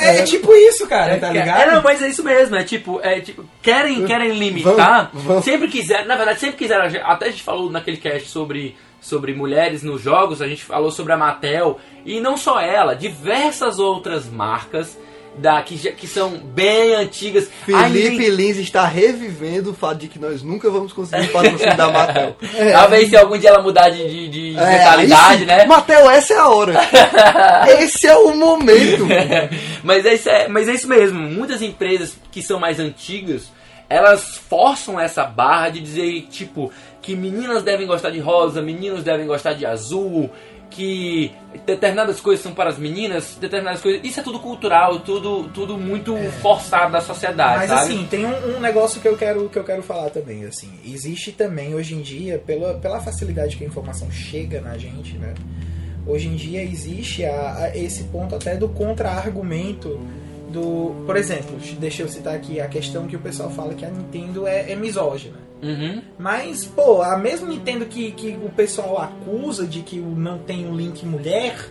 é, é tipo isso, cara, tá ligado? É, não, mas é isso mesmo, é tipo, é tipo, querem, querem limitar, Vamos, vamos. sempre quiser, na verdade, sempre quiseram, até a gente falou naquele cast sobre, sobre mulheres nos jogos, a gente falou sobre a Mattel, e não só ela, diversas outras marcas da, que, que são bem antigas. Felipe Lins está revivendo o fato de que nós nunca vamos conseguir patrocínio da Matel. Talvez se algum dia ela mudar de, de, de É, mentalidade, né? Matel, essa é a hora. Esse é o momento. mas, é isso, é, mas é isso mesmo. Muitas empresas que são mais antigas, elas forçam essa barra de dizer, tipo, que meninas devem gostar de rosa, meninos devem gostar de azul, que determinadas coisas são para as meninas, determinadas coisas. Isso é tudo cultural, tudo, tudo muito forçado da sociedade, Mas sabe? assim, tem um, um negócio que eu quero que eu quero falar também, assim. Existe também hoje em dia, pela, pela facilidade que a informação chega na gente, né? Hoje em dia existe a, a- esse ponto até do contra-argumento do, por exemplo, deixa eu citar aqui a questão que o pessoal fala que a Nintendo é, é misógina. Uhum. Mas, pô, a mesma Nintendo que, que o pessoal acusa de que o- não tem um Link mulher,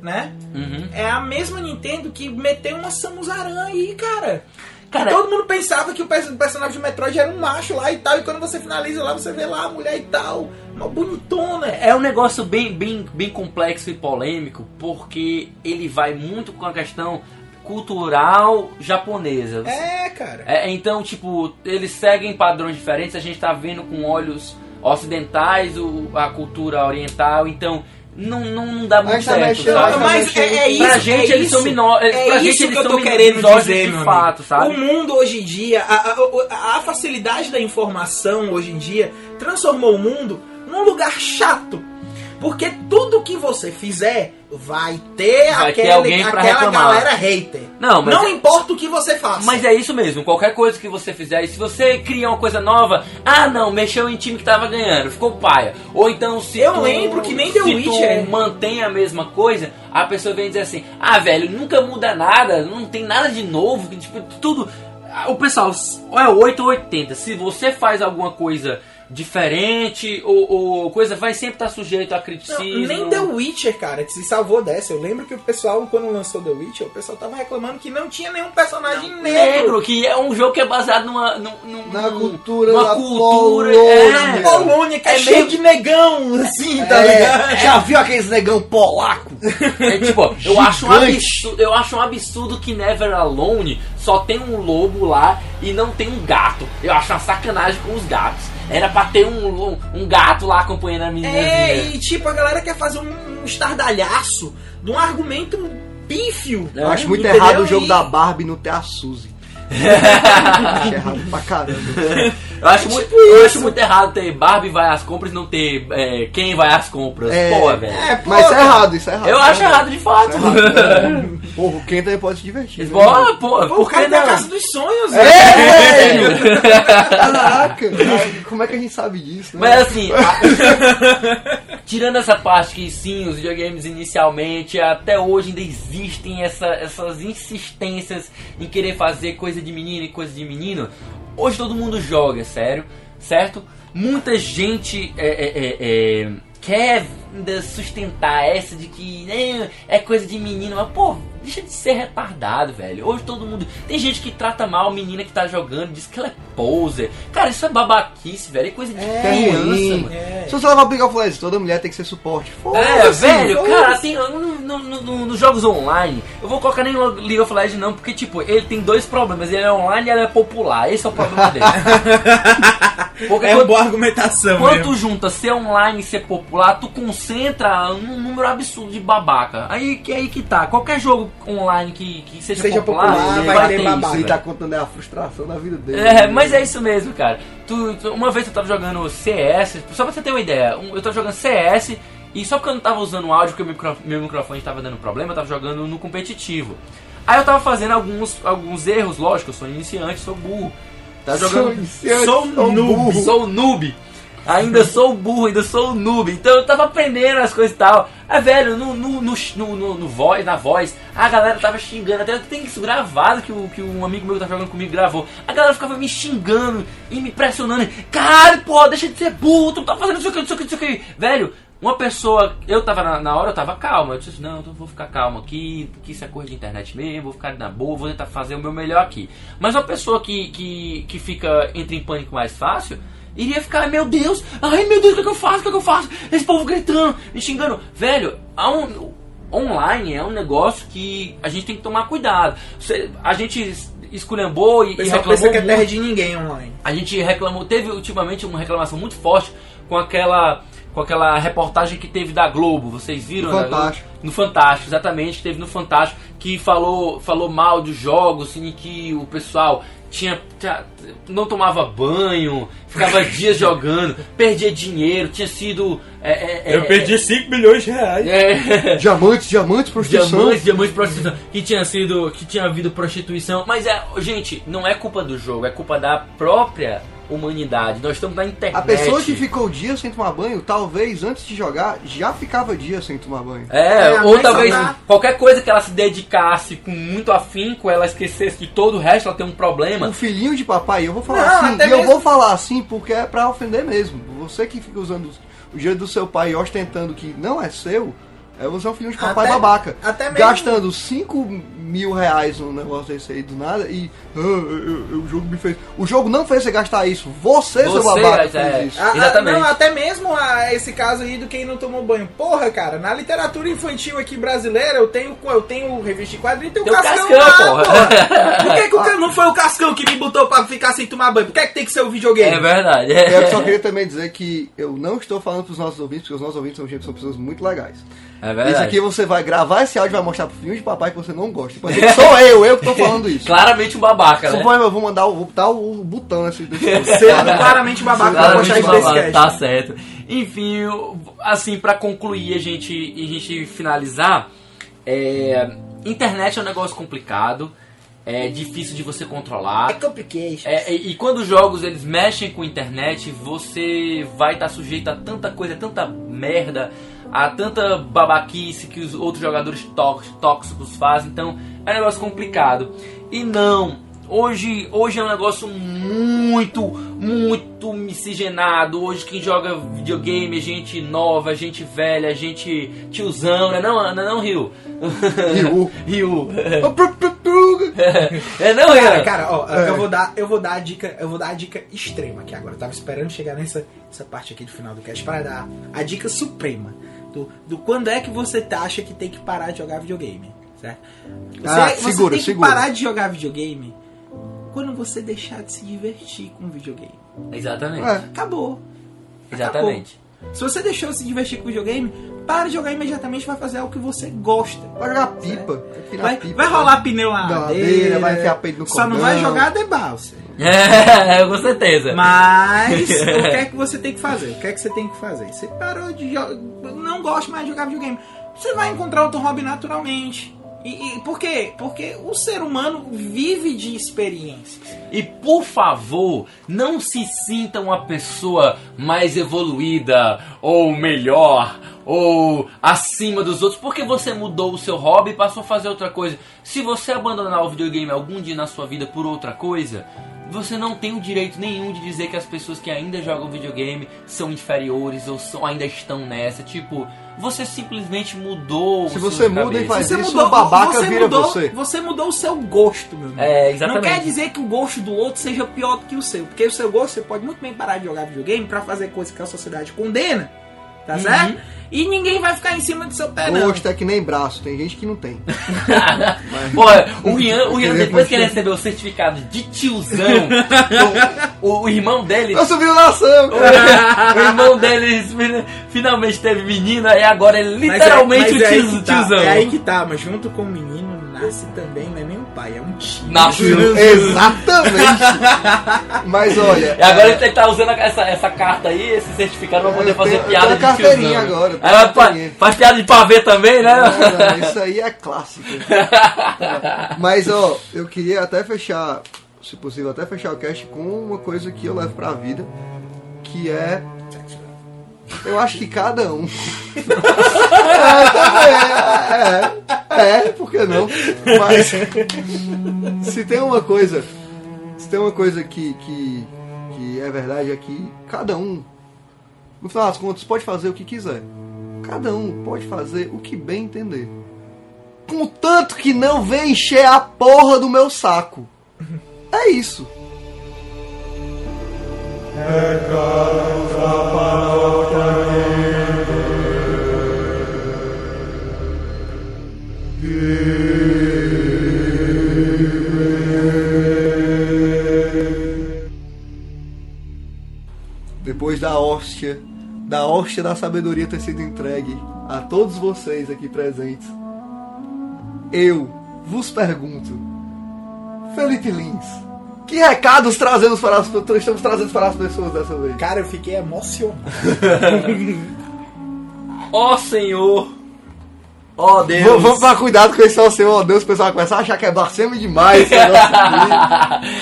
né? Uhum. É a mesma Nintendo que meteu uma Samus Aran aí, cara. Cara, Todo mundo pensava que o o personagem de Metroid era um macho lá e tal, e quando você finaliza lá, você vê lá a mulher e tal, uma bonitona. É um negócio bem, bem, bem complexo e polêmico, porque ele vai muito com a questão cultural japonesa. É, cara. É, então, tipo, eles seguem padrões diferentes, a gente tá vendo com olhos ocidentais o, a cultura oriental, então não, não, não dá muito Mas tá certo, sabe? tá Mas é, é isso, Pra gente é eles isso. são menores, É pra isso gente eles que eu são tô querendo dizer, de fato, sabe? O mundo hoje em dia, a- a- a facilidade da informação hoje em dia transformou o mundo num lugar chato. Porque tudo que você fizer vai ter, Vai ter aquele, alguém pra aquela reclamar. galera hater. Não, mas Não é- importa o que você faça. Mas é isso mesmo, qualquer coisa que você fizer, e se você cria uma coisa nova, ah não, mexeu em time que tava ganhando, ficou paia. Ou então se Eu tu, lembro que nem se Witcher. mantém a mesma coisa, a pessoa vem dizer assim, ah velho, nunca muda nada, não tem nada de novo, tipo, tudo. O pessoal, é 8 ou 80, se você faz alguma coisa diferente, ou, ou coisa, vai sempre estar sujeito a Não, criticismo. nem The Witcher, cara, que se salvou dessa. Eu lembro que o pessoal, quando lançou The Witcher, o pessoal tava reclamando que não tinha nenhum personagem negro. Negro, que é um jogo que é baseado numa, num- num- Na num- cultura numa da cultura, Polônia. é. Polônia, que é, É cheio meio- de negão, assim, tá É, ligado? já viu aqueles negão polaco? É, tipo, eu acho, um absurdo, eu acho um absurdo que Never Alone só tem um lobo lá e não tem um gato. Eu acho uma sacanagem com os gatos. Era pra ter um, um, um gato lá acompanhando a menina. É, e tipo, a galera quer fazer um, um estardalhaço de um argumento pífio. Eu acho muito Entendeu? errado o jogo E- da Barbie não ter a Suzy. acho errado pra caramba. Eu acho, muito, tipo eu isso. acho muito errado ter Barbie vai às compras e não ter é, quem vai às compras. É, Pô, velho. É, Mas isso é errado, isso é errado. eu acho errado de fato. Porra, o Ken também pode se divertir. né? Pô, pô, Pô, o por que cara tem a não? casa dos sonhos, É, velho. velho! Caraca! Como é que a gente sabe disso? né? Mas assim, a- tirando essa parte que sim, os videogames inicialmente, até hoje ainda existem essa- essas insistências em querer fazer coisa de menino e coisa de menino. Hoje todo mundo joga, sério, certo? Muita gente é, é, é, é, quer ainda sustentar essa de que né, é coisa de menino, mas pô, deixa de ser retardado, velho. Hoje todo mundo. Tem gente que trata mal a menina que tá jogando, diz que ela é poser. Cara, isso é babaquice, velho. É coisa de É criança, ruim. mano. Se você levar League of Legends, toda mulher tem que ser suporte. É, Foda-se, velho, foda-se. cara, assim, no- no- no- no- nos jogos online, eu vou colocar nem League of Legends não, porque, tipo, ele tem dois problemas, ele é online e ele é popular, esse é o problema dele. É quando, uma boa argumentação quando mesmo. tu junta ser online e ser popular, tu concentra num número absurdo de babaca. Aí que aí que tá, qualquer jogo online que, que seja, Seja popular, popular, vai vai ter babaca. isso, velho. tá contando é a frustração da vida dele. É, mas é isso mesmo, cara. Tu, tu- uma vez eu tava jogando CS, só pra você ter uma ideia, um- eu tava jogando CS e só porque eu não tava usando áudio, porque o micro- meu microfone tava dando problema, eu tava jogando no competitivo. Aí eu tava fazendo alguns, alguns erros, lógico, eu sou iniciante, sou burro. Sou jogando. iniciante, sou sou noob, burro. sou noob. Ainda sou burro, ainda sou noob. Então eu tava aprendendo as coisas e tal. É velho, no, no, no, no, no- voz, na voz, a galera tava xingando. Até tem isso gravado que, o, que um amigo meu que tá jogando comigo gravou. A galera ficava me xingando e me pressionando. Caralho, pô, deixa de ser burro, tu tá fazendo isso aqui, isso aqui, isso aqui. Velho, uma pessoa. Eu tava na, na hora, eu tava calma. Eu disse, não, eu vou ficar calmo aqui, que isso é coisa de internet mesmo, vou ficar na boa, vou tentar fazer o meu melhor aqui. Mas uma pessoa que, que, que fica, entra em pânico mais fácil, iria ficar, meu Deus, ai meu Deus, o que, é que eu faço? O que, é que eu faço? Esse povo gritando, me xingando. Velho, há um, online é um negócio que a gente tem que tomar cuidado. A gente esculhambou e, e reclamou pensa que é terra de ninguém online. A gente reclamou, teve ultimamente uma reclamação muito forte com aquela com aquela reportagem que teve da Globo, vocês viram? No? Fantástico. No Fantástico, exatamente, teve no Fantástico, que falou, falou mal dos jogos, em que o pessoal tinha- não tomava banho, ficava dias jogando, perdia dinheiro, tinha sido... é, é, é, 5 milhões de reais. é, Diamantes, diamantes, prostituição. Diamantes, diamantes, prostituição. Que tinha sido. Que tinha havido prostituição. Mas é, gente, não é culpa do jogo, é culpa da própria humanidade. Nós estamos na internet. A pessoa que ficou dias sem tomar banho, talvez antes de jogar, já ficava dias sem tomar banho. É, É, ou talvez qualquer coisa que ela se dedicasse com muito afinco, ela esquecesse de todo o resto, ela tem um problema. O filhinho de papai, eu vou falar Não, assim, e eu mesmo- vou falar assim porque é pra ofender mesmo. Você que fica usando o dinheiro do seu pai e ostentando que não é seu, é você é um filhinho de papai Até- babaca. até mesmo- Gastando 5 mil reais num negócio desse aí do nada e ah, eu- eu- o jogo me fez. O jogo não fez você gastar isso. Você, seu Você, babaca, é, fez isso. A- a- Exatamente. não, até mesmo a- esse caso aí do quem não tomou banho. Porra, cara, na literatura infantil aqui brasileira, eu tenho, eu tenho revista de quadrinho e tem o Cascão, Cascão, lá, porra. porra. Por que, que o não foi o Cascão que me botou pra ficar sem tomar banho? Por que, que tem que ser o videogame? É verdade. Eu só queria também dizer que eu não estou falando pros nossos ouvintes, porque os nossos ouvintes são, gente, são pessoas muito legais. É Isso verdade. aqui você vai gravar esse áudio e vai mostrar pro filho de papai que você não gosta. Tipo, assim, sou eu, eu que tô falando isso. Claramente um babaca, né? Suponho, eu vou mandar, o- vou botar o botão nesse. desse Sendo claramente babaca pra Claramente isso desse babaca, cast. Tá certo. Enfim, assim, pra concluir a gente, e a gente finalizar, é, internet é um negócio complicado, é difícil de você controlar. É complication. É, e, e quando os jogos eles mexem com a internet, você vai estar sujeito a tanta coisa, tanta merda, a tanta babaquice que os outros jogadores tóx- tóxicos fazem. Então é um negócio complicado. E não, hoje, hoje é um negócio muito, muito miscigenado. Hoje quem joga videogame é gente nova, é gente velha, é gente tiozão, né? Não, não, é não, Rio. Ryu. Rio. Rio. É não, Rio. Cara, cara, ó, É. eu vou dar, eu vou dar a dica, eu vou dar a dica extrema aqui agora. Eu tava esperando chegar nessa essa parte aqui do final do cast para dar a dica suprema do, do quando é que você acha que tem que parar de jogar videogame, certo? Você, Ah, você segura, tem que segura. parar de jogar videogame quando você deixar de se divertir com o videogame. Exatamente. É. Acabou. Exatamente. Se você deixou de se divertir com o videogame, para de jogar imediatamente e vai fazer algo que você gosta. Vai jogar pipa. Vai, pipa. vai rolar pneu na ladeira, vai enfiar peito no Só não cordão. vai jogar debalse. É, com certeza. Mas o que é que você tem que fazer? O que é que você tem que fazer? Você parou de jogar. Não gosta mais de jogar videogame. Você vai encontrar outro hobby naturalmente. E, e por quê? Porque o ser humano vive de experiências. E por favor, não se sinta uma pessoa mais evoluída, ou melhor, ou acima dos outros, porque você mudou o seu hobby e passou a fazer outra coisa. Se você abandonar o videogame algum dia na sua vida por outra coisa, você não tem o direito nenhum de dizer que as pessoas que ainda jogam videogame são inferiores ou são, ainda estão nessa. Tipo, você simplesmente mudou Se você muda e cabeça. faz Você isso, mudou, o babaca você vira mudou, você. mudou o seu gosto, meu amigo. É, Não exatamente. quer dizer que o gosto do outro seja pior do que o seu. Porque o seu gosto, você pode muito bem parar de jogar videogame pra fazer coisas que a sociedade condena. Tá Uhum. certo? E ninguém vai ficar em cima do seu pé, não. Gosto é que nem braço, tem gente que não tem. Pô, o Rian, o Rian depois que ele continuar. recebeu o certificado de tiozão, o, o irmão dele. Eu subi nação, cara. O irmão dele fin- finalmente teve menina e agora ele Mas literalmente é- mas o é aí tio- que tá, tiozão. É aí que tá, mas junto com o menino nasce também, não é nem um pai, é um tio. Nasce. Exatamente. Mas olha. E agora ele tá usando essa, essa carta aí, esse certificado pra poder Eu fazer tenho- eu piada tenho de carteirinha tiozão. agora, eu tenho Aí ela fa- carteirinha. faz piada de pavê também, né? Não, não, isso aí é clássico. Mas ó, eu queria até fechar, se possível, até fechar o cast com uma coisa que eu levo pra vida, que é. Eu acho que cada um. é, também, é, é, é, por que não? Mas se tem uma coisa. Se tem uma coisa que, que, que é verdade é que cada um, no final das contas, pode fazer o que quiser. Cada um pode fazer o que bem entender. Contanto que não vem encher a porra do meu saco. É isso. Depois da hóstia, da hóstia da sabedoria ter sido entregue a todos vocês aqui presentes, eu vos pergunto, Felipe Lins, que recados trazemos para as, estamos trazendo para as pessoas dessa vez? Cara, eu fiquei emocionado. Ó Senhor! Ó Deus! Vamos, vamos tomar cuidado com esse ó seu, ó Deus, o pessoal vai começar a achar que é blasfêmia demais esse negócio aqui.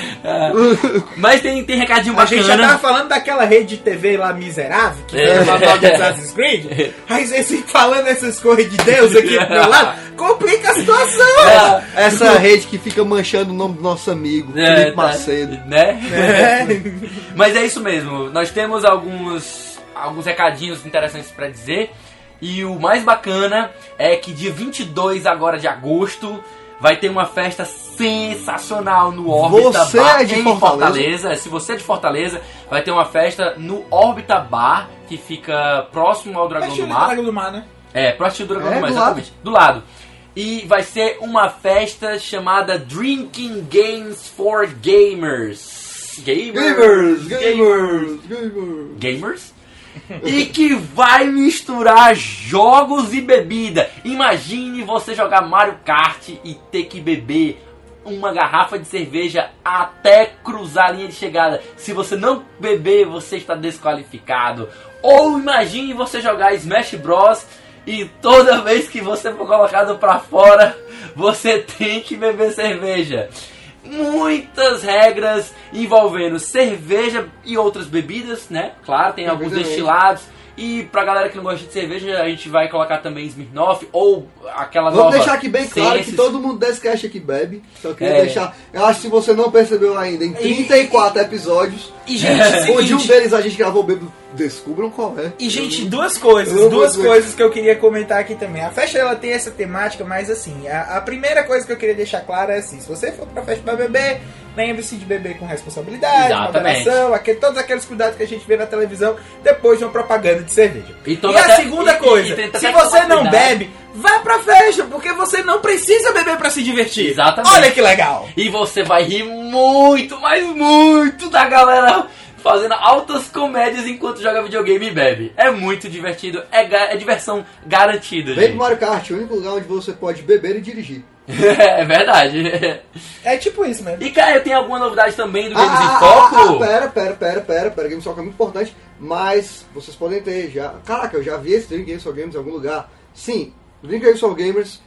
Mas tem, tem recadinho A gente já bacana. tava falando daquela rede de TV lá miserável, que É. falava de Assassin's Creed. Aí vocês ficam falando essas coisas de Deus aqui do meu lado, complica a situação. É, Essa rede que fica manchando o nome do nosso amigo, é, Felipe tá, Macedo. Né? É. Mas é isso mesmo. Nós temos alguns, alguns recadinhos interessantes pra dizer. E o mais bacana é que dia 22 agora de agosto vai ter uma festa sensacional no Orbita Você Bar é de em Fortaleza? Se você é de Fortaleza, vai ter uma festa no Orbita Bar, que fica próximo ao Dragão do Mar. Dragão do Mar, né? É, próximo do Dragão É, do Mar, do exatamente. Do lado. E vai ser uma festa chamada Drinking Games for Gamers. Gamers, gamers, gamers. Gamers? E que vai misturar jogos e bebida. Imagine você jogar Mario Kart e ter que beber uma garrafa de cerveja até cruzar a linha de chegada. Se você não beber, você está desqualificado. Ou imagine você jogar Smash Bros. E toda vez que você for colocado pra fora, você tem que beber cerveja muitas regras envolvendo cerveja e outras bebidas, né? Claro, tem alguns destilados. E pra galera que não gosta de cerveja, a gente vai colocar também Smirnoff ou aquela Vamos nova deixar aqui bem claro que todo mundo desse cast aqui bebe. Só queria É. deixar. Eu acho que se você não percebeu ainda, em 34 episódios, E, gente, onde um deles a gente gravou bêbado, descubram qual é. E, gente, duas coisas, duas dizer. coisas que eu queria comentar aqui também. A festa ela tem essa temática, mas assim, a, a primeira coisa que eu queria deixar clara é assim: se você for pra festa pra beber, lembre-se de beber com responsabilidade, moderação, aquele, todos aqueles cuidados que a gente vê na televisão depois de uma propaganda de cerveja. E E, a até- segunda e- coisa, e se você não cuidado. bebe, vá pra festa, porque você não precisa beber pra se divertir. Exatamente. Olha que legal. E você vai rir muito, mas muito da galera fazendo altas comédias enquanto joga videogame e bebe. É muito divertido, é, ga- é diversão garantida, Vem pro. Mario Kart, o único lugar onde você pode beber e dirigir. é verdade. É tipo isso mesmo. E cara, tem alguma novidade também do Games Ah, em ah, Foco? ah, ah, pera, pera, pera, pera, pera, Games Talk é muito importante, mas vocês podem ter já. Caraca, eu já vi esse Drink Games for Games em algum lugar. Sim, Drink Games for Gamers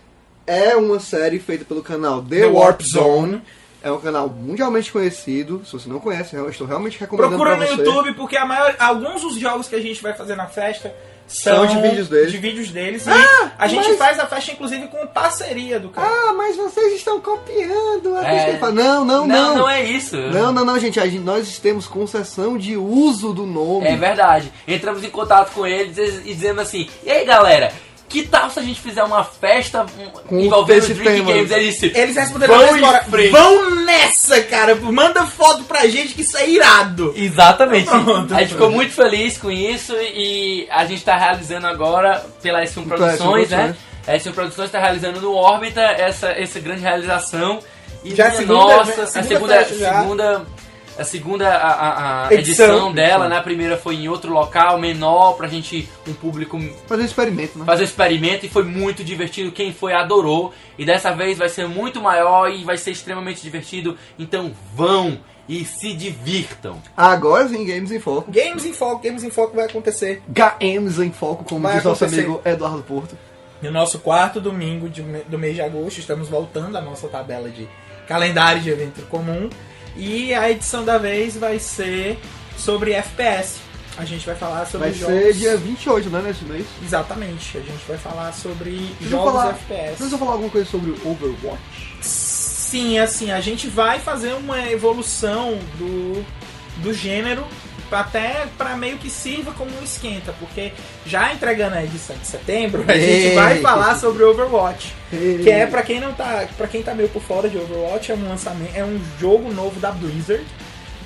é uma série feita pelo canal The, The Warp Warp Zone. Zone. É um canal mundialmente conhecido. Se você não conhece, eu estou realmente recomendando Procura pra no você. YouTube, porque a maior, alguns dos jogos que a gente vai fazer na festa São de vídeos deles. de vídeos deles. Ah, e a gente mas- faz a festa, inclusive, com parceria do cara. Ah, mas vocês estão copiando. a É. fala, Não, não, Não, não. não é isso. Não, não, não, gente. A gente- Nós temos concessão de uso do nome. É verdade. Entramos em contato com eles e dizendo assim: E aí galera, que tal se a gente fizer uma festa um, Com envolvendo esse Drink tema. Games? Ele disse: Eles responderam Vão frente. Vão nessa, cara. Manda foto pra gente que isso é irado. Exatamente. Pronto. a gente ficou muito feliz com isso e a gente está realizando agora pela S1 Pela Produções, S1 né? A S1 Produções está realizando no Orbita essa, essa grande realização. E Já é segunda- nossa, segunda a segunda, festa já. segunda, a segunda a, a- a Edição. edição, dela, né? A primeira foi em outro local menor pra gente um público Fazer um experimento, né? fazer o experimento e foi muito divertido. Quem foi adorou. E dessa vez vai ser muito maior e vai ser extremamente divertido. Então vão e se divirtam. Agora sim, Games em Foco. Games em Foco, Games em Foco vai acontecer Games em Foco, como Vai diz nosso acontecer. amigo Eduardo Porto. no nosso quarto domingo de do mês de agosto. Estamos voltando à nossa tabela de calendário de evento comum. E a edição da vez vai ser sobre FPS. A gente vai falar sobre Vai jogos. ser dia 28, né, nesse mês. Exatamente, a gente vai falar sobre Vocês jogos falar- FPS. Vocês vão falar alguma coisa sobre Overwatch? Sim, assim, a gente vai fazer uma evolução do, do gênero até para meio que sirva como um esquenta, porque já entregando a edição de setembro, a gente Ei. vai falar sobre Overwatch, que é para quem não tá, para quem tá meio por fora de Overwatch, é um lançamento, é um jogo novo da Blizzard,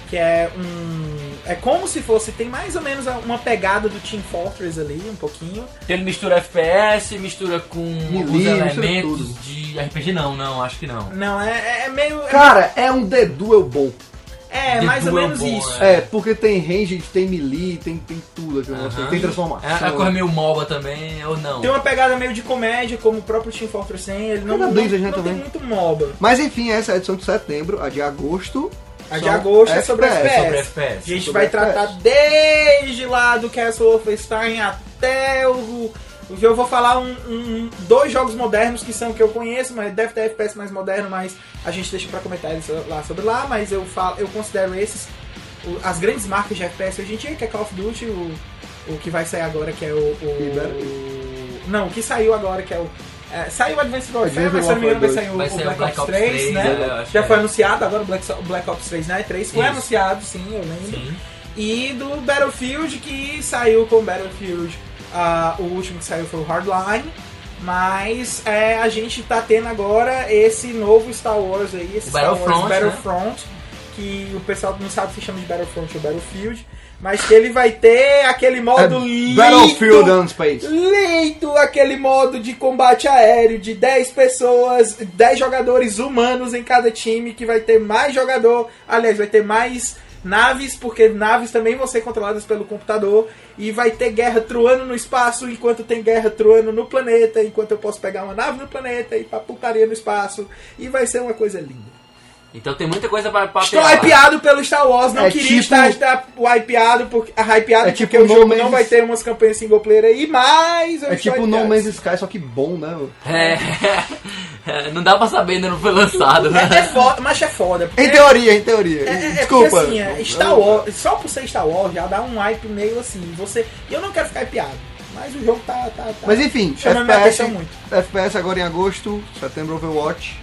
que é um é como se fosse tem mais ou menos uma pegada do Team Fortress ali, um pouquinho. Ele mistura FPS, mistura com Melee, os mistura elementos de RPG. Não, não, acho que não. Não, é, é meio Cara, é um The Duel bom. É The mais ou Duel menos bom, isso. É, porque tem range, tem melee, tem, tem tudo aqui. negócio. Aham. Tem transformação. É a coisa meio MOBA também, ou não? Tem uma pegada meio de comédia, como o próprio Team Fortress 100, ele não, É não, Blizzard, né, não tem muito MOBA. Mas enfim, essa é a edição de setembro, a de agosto. A de agosto é sobre FPS. FPS. Sobre A FPS. gente Sobre vai FPS. tratar desde lá do Castle Wolfenstein até o... o que Eu vou falar um, um- dois jogos modernos que são que eu conheço, mas deve ter FPS mais moderno, mas a gente deixa pra comentar eles lá sobre lá, mas eu falo, eu considero esses o- as grandes marcas de FPS hoje em dia, que é Call of Duty, o, o que vai sair agora, que é o, o- o- Não, o que saiu agora, que é o. é, saiu o Advanced Warfare, mas se não me engano vai sair o, Vai o sair Black, Ops Ops 3, 3, né? é, Já foi é. anunciado agora o Black, o Black Ops 3, né? 3 foi Isso. anunciado, sim, eu lembro. Sim. E do Battlefield, que saiu com o Battlefield, ah, o último que saiu foi o Hardline. Mas é, a gente tá tendo agora esse novo Star Wars aí, esse Wars Battlefront, né? Battlefront, que o pessoal não sabe se chama de Battlefront ou Battlefield, mas que ele vai ter aquele modo É lindo, Battlefield on Space. lindo, aquele modo de combate aéreo de 10 pessoas, 10 jogadores humanos em cada time, que vai ter mais jogador, aliás, vai ter mais naves, porque naves também vão ser controladas pelo computador, e vai ter guerra truando no espaço, enquanto tem guerra truando no planeta, enquanto eu posso pegar uma nave no planeta e ir pra putaria no espaço, e vai ser uma coisa linda. Então tem muita coisa pra, pra Estou pegar. hypeado pelo Star Wars, não É queria tipo- estar, estar hypeado porque, hypeado É porque tipo o jogo No não Man's- vai ter umas campanhas single player aí, mas eu É tipo No hypeado. Man's Sky, só que bom, né? É, não dá pra saber, ainda não foi lançado, né? É, é foda, mas é foda. Em teoria, em teoria. É, é, é Desculpa. porque assim, é, Star Wars, só por ser Star Wars já dá um hype meio assim. Você, e eu não quero ficar hypeado, mas o jogo tá. tá, tá Mas enfim, FPS, muito. FPS agora em agosto, setembro Overwatch.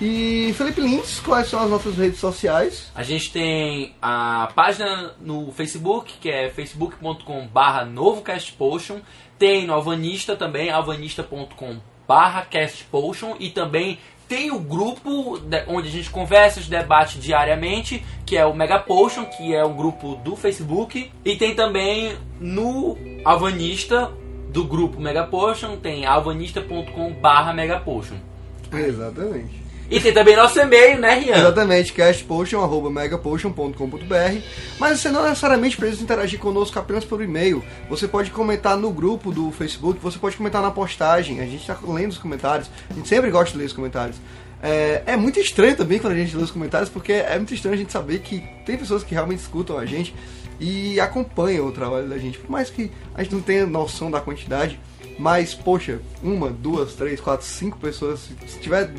E Felipe Lins, quais são as nossas redes sociais? A gente tem a página no Facebook, que é facebook.com barra novocastpotion. Tem no Alvanista também, alvanista.com barra castpotion. E também tem o grupo de- onde a gente conversa, debate diariamente, que é o Mega Potion, que é o grupo do Facebook. E tem também no Alvanista, do grupo Mega Potion, tem alvanista.com barra Mega Potion. Exatamente. E tem também nosso e-mail, né, Rian? Exatamente, castpotion.megapotion.com.br Mas você não necessariamente precisa interagir conosco apenas por e-mail. Você pode comentar no grupo do Facebook, você pode comentar na postagem. A gente está lendo os comentários. A gente sempre gosta de ler os comentários. É, é muito estranho também quando a gente lê os comentários, porque é muito estranho a gente saber que tem pessoas que realmente escutam a gente e acompanham o trabalho da gente. Por mais que a gente não tenha noção da quantidade, mas, poxa, uma, duas, três, quatro, cinco pessoas, se tiver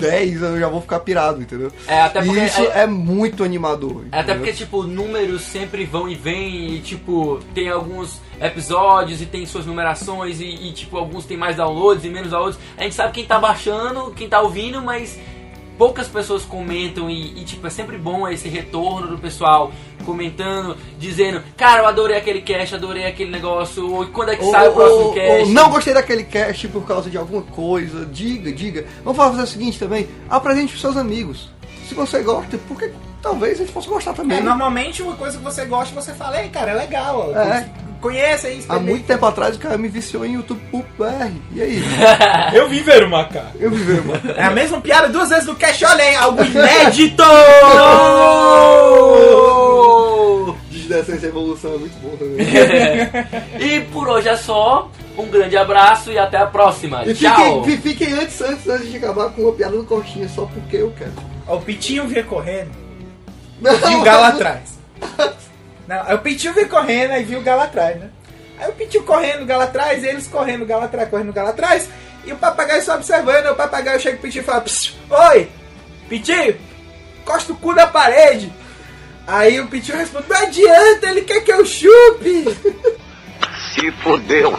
10 eu já vou ficar pirado, entendeu? É, até porque- E isso é- é, muito animador. Até entendeu? porque, tipo, números sempre vão e vêm, e, tipo, tem alguns episódios e tem suas numerações, e, e, tipo, alguns tem mais downloads e menos downloads. A gente sabe quem tá baixando, quem tá ouvindo, mas poucas pessoas comentam e, e, tipo, é sempre bom esse retorno do pessoal comentando, dizendo, cara, eu adorei aquele cast, adorei aquele negócio, ou quando é que Ou, sai o próximo ou- cast. ou não gostei daquele cast por causa de alguma coisa. Diga, diga. Vamos fazer o seguinte também: apresente pros seus amigos. Se você gosta, porque talvez eles possam gostar também. É, normalmente uma coisa que você gosta, você fala, ei, cara, é legal. ó. É. Conhece aí, Há experimenta." muito tempo atrás o cara me viciou em YouTube BR. E aí? Eu vi ver o macaco. Eu vi ver, mano. É a mesma piada duas vezes no cast, olha aí, algo inédito! Desdecência evolução é muito bom também. e por hoje é só. Um grande abraço e até a próxima. E Tchau! fiquem, fi- fiquem antes, antes, antes de acabar com uma piada do Coxinha, só porque eu quero. Ó, O Pitinho vinha correndo Não, e o galo atrás. Não, aí o Pitinho vinha correndo e viu o galo atrás, né? Aí o Pitinho correndo, o galo atrás, eles correndo, o galo atrás, correndo, o galo atrás. E o papagaio só observando, o papagaio chega pro Pitinho e fala, "Psiu, Oi, Pitinho, encosta o cu na parede. Aí o Pitinho responde, não adianta, ele quer que eu chupe. Se fodeu.